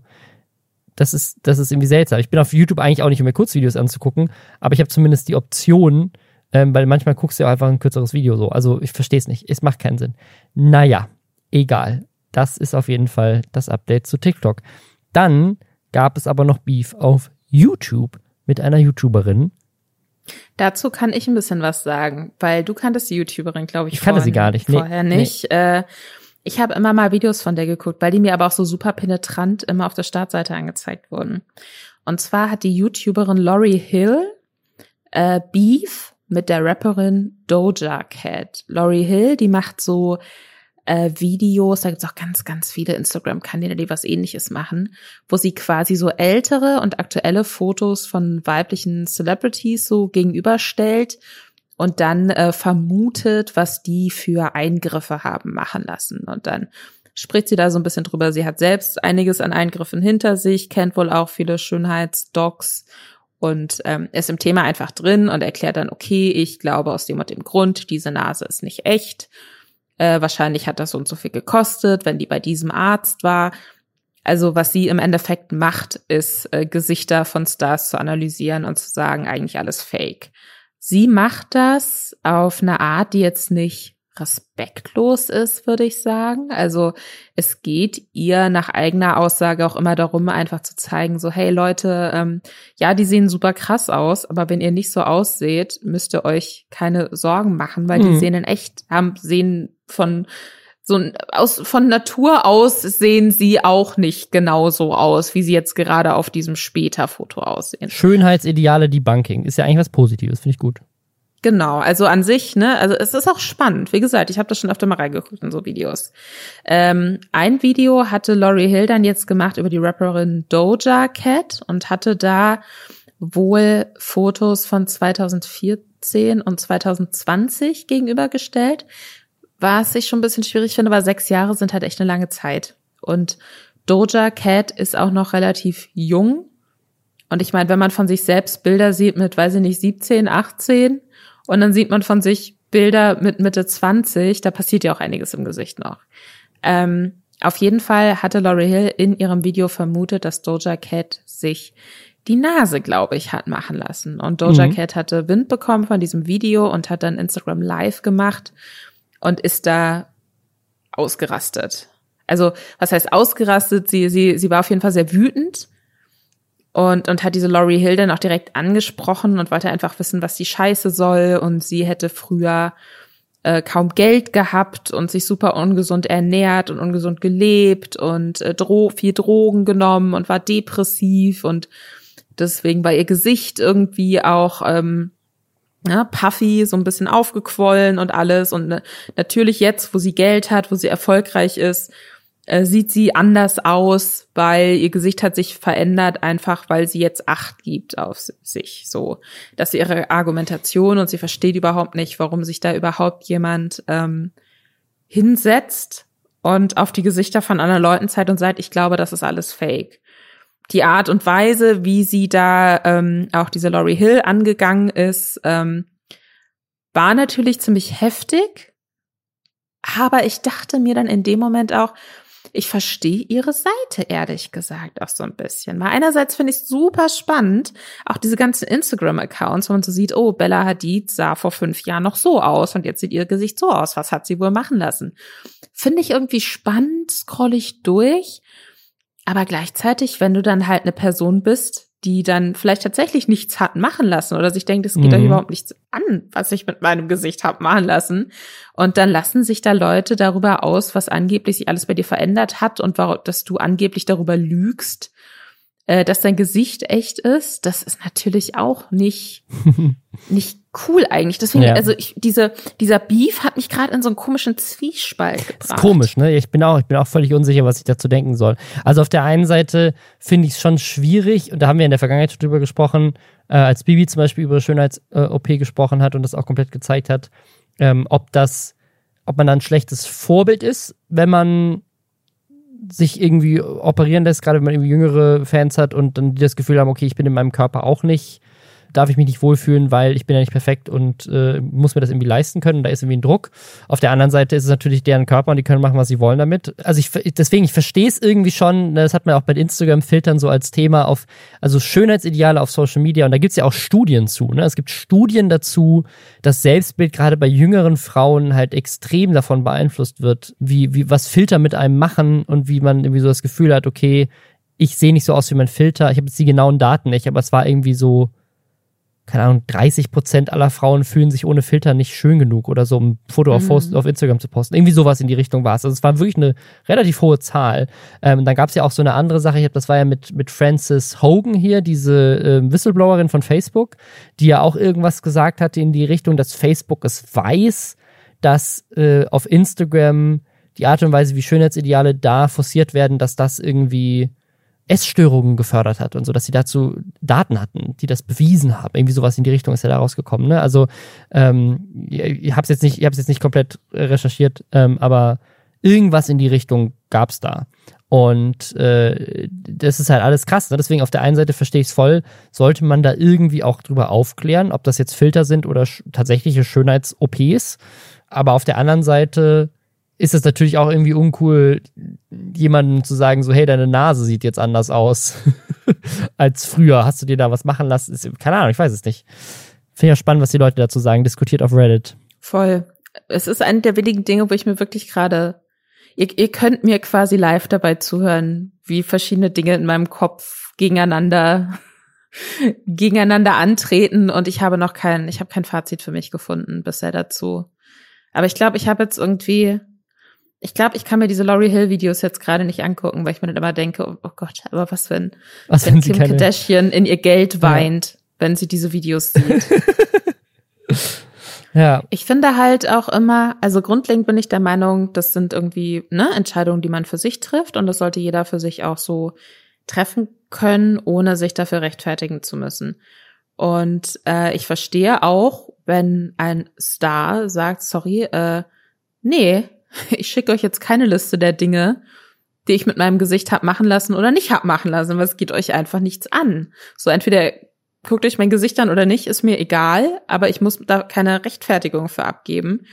Das ist, das ist irgendwie seltsam. Ich bin auf YouTube eigentlich auch nicht, um mir Kurzvideos anzugucken, aber ich habe zumindest die Option, ähm, weil manchmal guckst du ja auch einfach ein kürzeres Video so. Also ich verstehe es nicht. Es macht keinen Sinn. Naja, egal. Das ist auf jeden Fall das Update zu TikTok. Dann gab es aber noch Beef auf YouTube mit einer YouTuberin. Dazu kann ich ein bisschen was sagen, weil du kanntest die YouTuberin, glaube ich, Ich kannte sie vorhin- gar nicht, nee, vorher nicht. Äh, ich habe immer mal Videos von der geguckt, weil die mir aber auch so super penetrant immer auf der Startseite angezeigt wurden. Und zwar hat die YouTuberin Laurie Hill äh, Beef mit der Rapperin Doja Cat. Laurie Hill, die macht so äh, Videos, da gibt's auch ganz, ganz viele Instagram-Kanäle, die was ähnliches machen, wo sie quasi so ältere und aktuelle Fotos von weiblichen Celebrities so gegenüberstellt und dann äh, vermutet, was die für Eingriffe haben machen lassen. Und dann spricht sie da so ein bisschen drüber. Sie hat selbst einiges an Eingriffen hinter sich, kennt wohl auch viele Schönheitsdocs und ähm, ist im Thema einfach drin und erklärt dann, okay, ich glaube aus dem und dem Grund, diese Nase ist nicht echt. Äh, wahrscheinlich hat das so und so viel gekostet, wenn die bei diesem Arzt war. Also was sie im Endeffekt macht, ist äh, Gesichter von Stars zu analysieren und zu sagen, eigentlich alles fake. Sie macht das auf eine Art, die jetzt nicht respektlos ist, würde ich sagen. Also es geht ihr nach eigener Aussage auch immer darum, einfach zu zeigen, so hey Leute, ähm, ja, die sehen super krass aus, aber wenn ihr nicht so ausseht, müsst ihr euch keine Sorgen machen, weil die Mhm. sehen in echt, haben, sehen von so aus von Natur aus sehen sie auch nicht genauso aus, wie sie jetzt gerade auf diesem Später-Foto aussehen. Schönheitsideale Debunking. Ist ja eigentlich was Positives, finde ich gut. Genau, also an sich, ne, also es ist auch spannend. Wie gesagt, ich habe das schon öfter mal reingeguckt in so Videos. Ähm, ein Video hatte Laurie Hill dann jetzt gemacht über die Rapperin Doja Cat und hatte da wohl Fotos von 2014 und 2020 gegenübergestellt. Was ich schon ein bisschen schwierig finde, weil sechs Jahre sind halt echt eine lange Zeit. Und Doja Cat ist auch noch relativ jung. Und ich meine, wenn man von sich selbst Bilder sieht mit, weiß ich nicht, 17, 18 und dann sieht man von sich Bilder mit Mitte 20, da passiert ja auch einiges im Gesicht noch. Ähm, auf jeden Fall hatte Laurie Hill in ihrem Video vermutet, dass Doja Cat sich die Nase, glaube ich, hat machen lassen. Und Doja Mhm. Cat hatte Wind bekommen von diesem Video und hat dann Instagram Live gemacht und ist da ausgerastet. Also, was heißt ausgerastet? Sie, sie, sie war auf jeden Fall sehr wütend und, und hat diese Laurie Hill dann auch direkt angesprochen und wollte einfach wissen, was die Scheiße soll. Und sie hätte früher äh, kaum Geld gehabt und sich super ungesund ernährt und ungesund gelebt und äh, Dro viel Drogen genommen und war depressiv und deswegen war ihr Gesicht irgendwie auch ähm, ja, puffy, so ein bisschen aufgequollen und alles. Und ne, natürlich jetzt, wo sie Geld hat, wo sie erfolgreich ist, äh, sieht sie anders aus, weil ihr Gesicht hat sich verändert, einfach weil sie jetzt Acht gibt auf sich. So, das ist ihre Argumentation und sie versteht überhaupt nicht, warum sich da überhaupt jemand ähm, hinsetzt und auf die Gesichter von anderen Leuten zeigt und sagt, ich glaube, das ist alles fake. Die Art und Weise, wie sie da ähm, auch diese Laurie Hill angegangen ist, ähm, war natürlich ziemlich heftig. Aber ich dachte mir dann in dem Moment auch, ich verstehe ihre Seite, ehrlich gesagt, auch so ein bisschen. Weil einerseits finde ich es super spannend, auch diese ganzen Instagram-Accounts, wo man so sieht, oh, Bella Hadid sah vor fünf Jahren noch so aus und jetzt sieht ihr Gesicht so aus. Was hat sie wohl machen lassen? Finde ich irgendwie spannend, scroll ich durch. Aber gleichzeitig, wenn du dann halt eine Person bist, die dann vielleicht tatsächlich nichts hat machen lassen oder sich denkt, es geht mhm. euch überhaupt nichts an, was ich mit meinem Gesicht hab machen lassen. Und dann lassen sich da Leute darüber aus, was angeblich sich alles bei dir verändert hat und dass du angeblich darüber lügst, äh, dass dein Gesicht echt ist. Das ist natürlich auch nicht, nicht cool eigentlich. Deswegen, ja. also ich, diese, dieser Beef hat mich gerade in so einen komischen Zwiespalt gebracht. Ist komisch, ne? Ich bin auch, ich bin auch völlig unsicher, was ich dazu denken soll. Also auf der einen Seite finde ich es schon schwierig, und da haben wir in der Vergangenheit schon drüber gesprochen, äh, als Bibi zum Beispiel über Schönheits-OP äh, gesprochen hat und das auch komplett gezeigt hat, ähm, ob das, ob man dann ein schlechtes Vorbild ist, wenn man sich irgendwie operieren lässt, gerade wenn man irgendwie jüngere Fans hat und dann das Gefühl haben, okay, ich bin in meinem Körper auch nicht darf ich mich nicht wohlfühlen, weil ich bin ja nicht perfekt und äh, muss mir das irgendwie leisten können. Da ist irgendwie ein Druck. Auf der anderen Seite ist es natürlich deren Körper und die können machen, was sie wollen damit. Also ich deswegen, ich verstehe es irgendwie schon. Das hat man auch bei Instagram-Filtern so als Thema auf, also Schönheitsideale auf Social Media. Und da gibt es ja auch Studien zu. Ne? Es gibt Studien dazu, dass Selbstbild gerade bei jüngeren Frauen halt extrem davon beeinflusst wird, wie, wie was Filter mit einem machen und wie man irgendwie so das Gefühl hat, okay, ich sehe nicht so aus wie mein Filter. Ich habe jetzt die genauen Daten nicht, aber es war irgendwie so keine Ahnung, 30 Prozent aller Frauen fühlen sich ohne Filter nicht schön genug oder so, um ein Foto auf, mhm. auf Instagram zu posten. Irgendwie sowas in die Richtung war es. Also es war wirklich eine relativ hohe Zahl. Ähm, dann gab es ja auch so eine andere Sache, ich hab, das war ja mit, mit Frances Hogan hier, diese äh, Whistleblowerin von Facebook, die ja auch irgendwas gesagt hatte in die Richtung, dass Facebook es weiß, dass äh, auf Instagram die Art und Weise, wie Schönheitsideale da forciert werden, dass das irgendwie Essstörungen gefördert hat und so, dass sie dazu Daten hatten, die das bewiesen haben. Irgendwie sowas in die Richtung ist ja da rausgekommen. Ne? Also ähm, ich habe es jetzt nicht, ich habe jetzt nicht komplett recherchiert, ähm, aber irgendwas in die Richtung gab es da. Und äh, das ist halt alles krass. Ne? Deswegen auf der einen Seite verstehe ich es voll, sollte man da irgendwie auch drüber aufklären, ob das jetzt Filter sind oder sch tatsächliche Schönheits-OPs. Aber auf der anderen Seite ist es natürlich auch irgendwie uncool, jemandem zu sagen, so, hey, deine Nase sieht jetzt anders aus als früher. Hast du dir da was machen lassen? Ist, keine Ahnung, ich weiß es nicht. Finde ich ja spannend, was die Leute dazu sagen. Diskutiert auf Reddit. Voll. Es ist eine der wenigen Dinge, wo ich mir wirklich gerade, ihr, ihr könnt mir quasi live dabei zuhören, wie verschiedene Dinge in meinem Kopf gegeneinander gegeneinander antreten und ich habe noch kein, ich habe kein Fazit für mich gefunden bisher dazu. Aber ich glaube, ich habe jetzt irgendwie ich glaube, ich kann mir diese Laurie Hill Videos jetzt gerade nicht angucken, weil ich mir dann immer denke, oh, oh Gott, aber was wenn, was wenn Kim keine... Kardashian in ihr Geld weint, ja. wenn sie diese Videos sieht. ja. Ich finde halt auch immer, also grundlegend bin ich der Meinung, das sind irgendwie ne, Entscheidungen, die man für sich trifft und das sollte jeder für sich auch so treffen können, ohne sich dafür rechtfertigen zu müssen. Und äh, ich verstehe auch, wenn ein Star sagt, sorry, äh, nee, ich schicke euch jetzt keine Liste der Dinge, die ich mit meinem Gesicht hab machen lassen oder nicht hab machen lassen, weil es geht euch einfach nichts an. So entweder guckt euch mein Gesicht an oder nicht, ist mir egal, aber ich muss da keine Rechtfertigung für abgeben.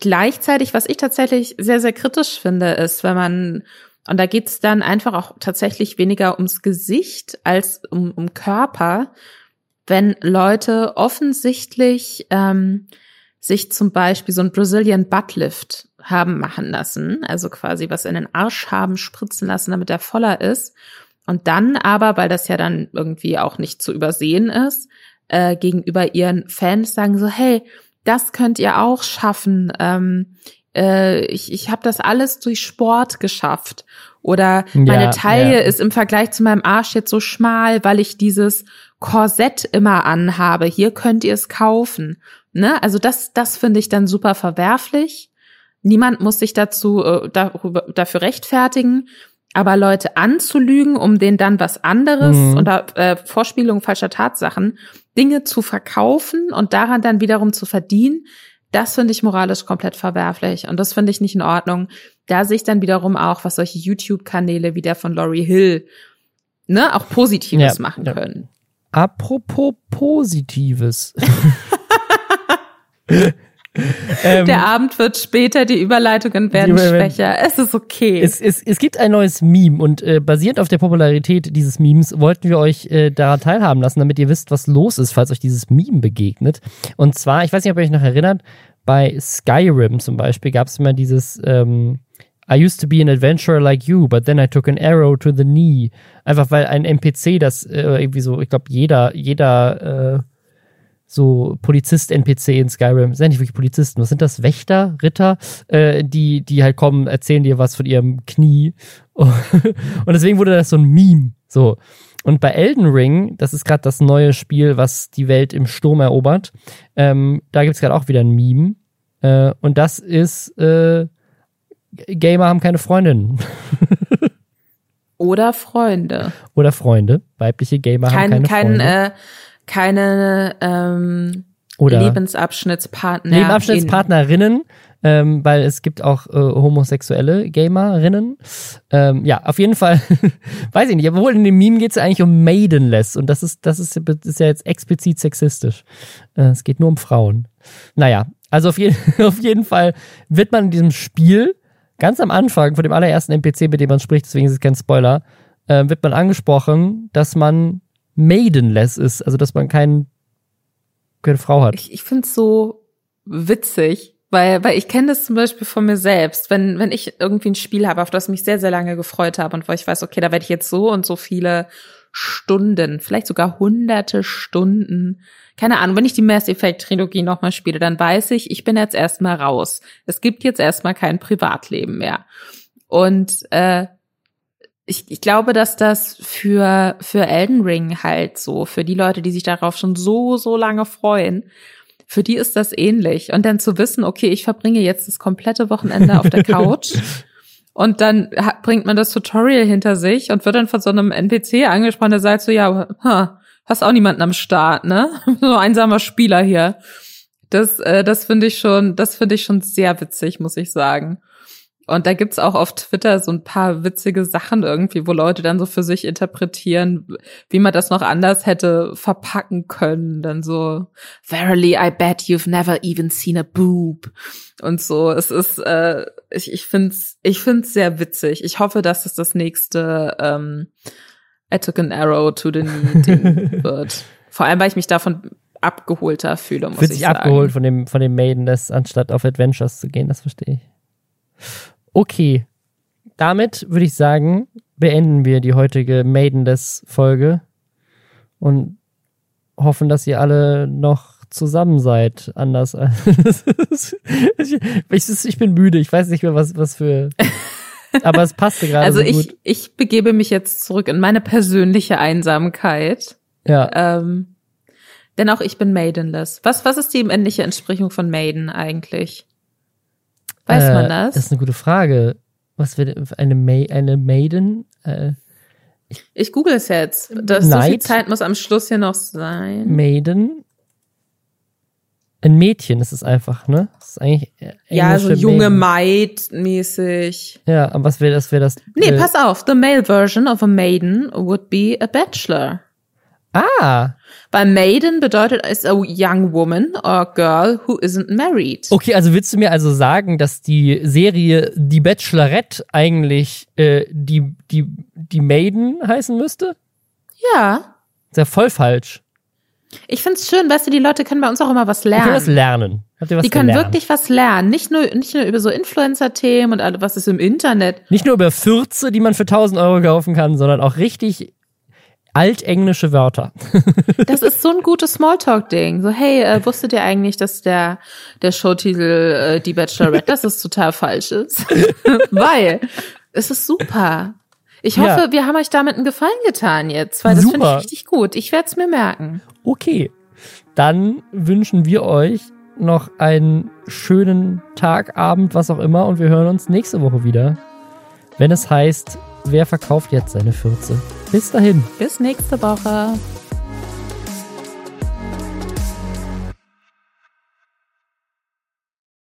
Gleichzeitig, was ich tatsächlich sehr, sehr kritisch finde, ist, wenn man, und da geht's dann einfach auch tatsächlich weniger ums Gesicht als um, um Körper, wenn Leute offensichtlich ähm, sich zum Beispiel so ein Brazilian Buttlift haben machen lassen, also quasi was in den Arsch haben spritzen lassen, damit er voller ist. Und dann aber, weil das ja dann irgendwie auch nicht zu übersehen ist, äh, gegenüber ihren Fans sagen so, hey, das könnt ihr auch schaffen. Ähm, äh, ich ich habe das alles durch Sport geschafft. Oder meine ja, Taille ja. ist im Vergleich zu meinem Arsch jetzt so schmal, weil ich dieses Korsett immer anhabe. Hier könnt ihr es kaufen. Ne? Also das, das finde ich dann super verwerflich. Niemand muss sich dazu äh, darüber, dafür rechtfertigen. Aber Leute anzulügen, um denen dann was anderes mhm. unter äh, Vorspielung falscher Tatsachen, Dinge zu verkaufen und daran dann wiederum zu verdienen, das finde ich moralisch komplett verwerflich. Und das finde ich nicht in Ordnung. Da sehe ich dann wiederum auch, was solche YouTube-Kanäle wie der von Laurie Hill ne, auch Positives ja, machen ja. können. Apropos Positives. Ähm, Der Abend wird später, die Überleitungen werden die, schwächer. Es ist okay. Es, es, es gibt ein neues Meme und äh, basierend auf der Popularität dieses Memes wollten wir euch äh, daran teilhaben lassen, damit ihr wisst, was los ist, falls euch dieses Meme begegnet. Und zwar, ich weiß nicht, ob ihr euch noch erinnert, bei Skyrim zum Beispiel gab es immer dieses ähm, I used to be an adventurer like you, but then I took an arrow to the knee. Einfach weil ein NPC das äh, irgendwie so, ich glaube, jeder, jeder äh, so Polizist-NPC in Skyrim, sind nicht wirklich Polizisten, was sind das? Wächter, Ritter, äh, die, die halt kommen, erzählen dir was von ihrem Knie. Und deswegen wurde das so ein Meme. So. Und bei Elden Ring, das ist gerade das neue Spiel, was die Welt im Sturm erobert, ähm, da gibt's gerade auch wieder ein Meme. Äh, und das ist äh, Gamer haben keine Freundinnen. Oder Freunde. Oder Freunde. Weibliche Gamer kein, haben keine kein, Freunde. Äh, keine ähm, Oder Lebensabschnittspartner. Lebensabschnittspartnerinnen, ähm, weil es gibt auch äh, homosexuelle Gamerinnen. Ähm, ja, auf jeden Fall, weiß ich nicht, obwohl in dem Meme geht es ja eigentlich um Maidenless und das ist, das ist, ist ja jetzt explizit sexistisch. Äh, es geht nur um Frauen. Naja, also auf, je auf jeden Fall wird man in diesem Spiel ganz am Anfang von dem allerersten NPC, mit dem man spricht, deswegen ist es kein Spoiler, äh, wird man angesprochen, dass man maidenless ist, also dass man kein, keine Frau hat. Ich, ich finde es so witzig, weil, weil ich kenne das zum Beispiel von mir selbst. Wenn, wenn ich irgendwie ein Spiel habe, auf das ich mich sehr, sehr lange gefreut habe und wo ich weiß, okay, da werde ich jetzt so und so viele Stunden, vielleicht sogar hunderte Stunden keine Ahnung, wenn ich die Mass Effect Trilogie nochmal spiele, dann weiß ich, ich bin jetzt erstmal raus. Es gibt jetzt erstmal kein Privatleben mehr. Und äh, ich, ich glaube, dass das für, für Elden Ring halt so, für die Leute, die sich darauf schon so, so lange freuen, für die ist das ähnlich. Und dann zu wissen, okay, ich verbringe jetzt das komplette Wochenende auf der Couch und dann bringt man das Tutorial hinter sich und wird dann von so einem NPC angesprochen, der sagt so, ja, huh, hast auch niemanden am Start, ne? so einsamer Spieler hier. Das, äh, das finde ich schon, das finde ich schon sehr witzig, muss ich sagen. Und da gibt's auch auf Twitter so ein paar witzige Sachen irgendwie, wo Leute dann so für sich interpretieren, wie man das noch anders hätte verpacken können. Dann so, verily, I bet you've never even seen a boob. Und so, es ist, äh, ich, ich find's, ich find's sehr witzig. Ich hoffe, dass es das nächste ähm, I took an arrow to the knee Ding wird. Vor allem, weil ich mich davon abgeholter fühle, muss Fühlt ich sich sagen. abgeholt von dem, von dem Maidenless, anstatt auf Adventures zu gehen, das verstehe ich. Okay. Damit würde ich sagen, beenden wir die heutige Maidenless-Folge und hoffen, dass ihr alle noch zusammen seid. Anders. ich, ich bin müde. Ich weiß nicht mehr, was, was für aber es passte gerade also so ich, gut. ich begebe mich jetzt zurück in meine persönliche Einsamkeit. Ja. Ähm, denn auch ich bin maidenless. Was, was ist die männliche Entsprechung von Maiden eigentlich? Weiß äh, man das? Das ist eine gute Frage. Was wird eine, Ma eine Maiden? Äh, ich, ich google es jetzt. Das, so viel Zeit muss am Schluss hier noch sein. Maiden ein Mädchen ist es einfach, ne? Das ist eigentlich ja, so junge Maid mäßig. Ja, aber was wäre das? Wäre das? Nee, äh, pass auf. The male version of a maiden would be a bachelor. Ah. Bei Maiden bedeutet es a young woman or girl who isn't married. Okay, also willst du mir also sagen, dass die Serie Die Bachelorette eigentlich äh, die, die, die Maiden heißen müsste? Ja. ist ja voll falsch. Ich find's schön, weißt du, die Leute können bei uns auch immer was lernen. Die können was lernen. Habt ihr was die können gelernt? wirklich was lernen. Nicht nur, nicht nur über so Influencer-Themen und alles, was ist im Internet. Nicht nur über Fürze, die man für 1000 Euro kaufen kann, sondern auch richtig altenglische Wörter. das ist so ein gutes Smalltalk-Ding. So, hey, äh, wusstet ihr eigentlich, dass der, der Showtitel äh, Die Bachelorette, dass es total falsch ist? Weil es ist super. Ich hoffe, ja. wir haben euch damit einen Gefallen getan jetzt, weil das finde ich richtig gut. Ich werde es mir merken. Okay, dann wünschen wir euch noch einen schönen Tag, Abend, was auch immer und wir hören uns nächste Woche wieder, wenn es heißt, wer verkauft jetzt seine Fürze. Bis dahin. Bis nächste Woche.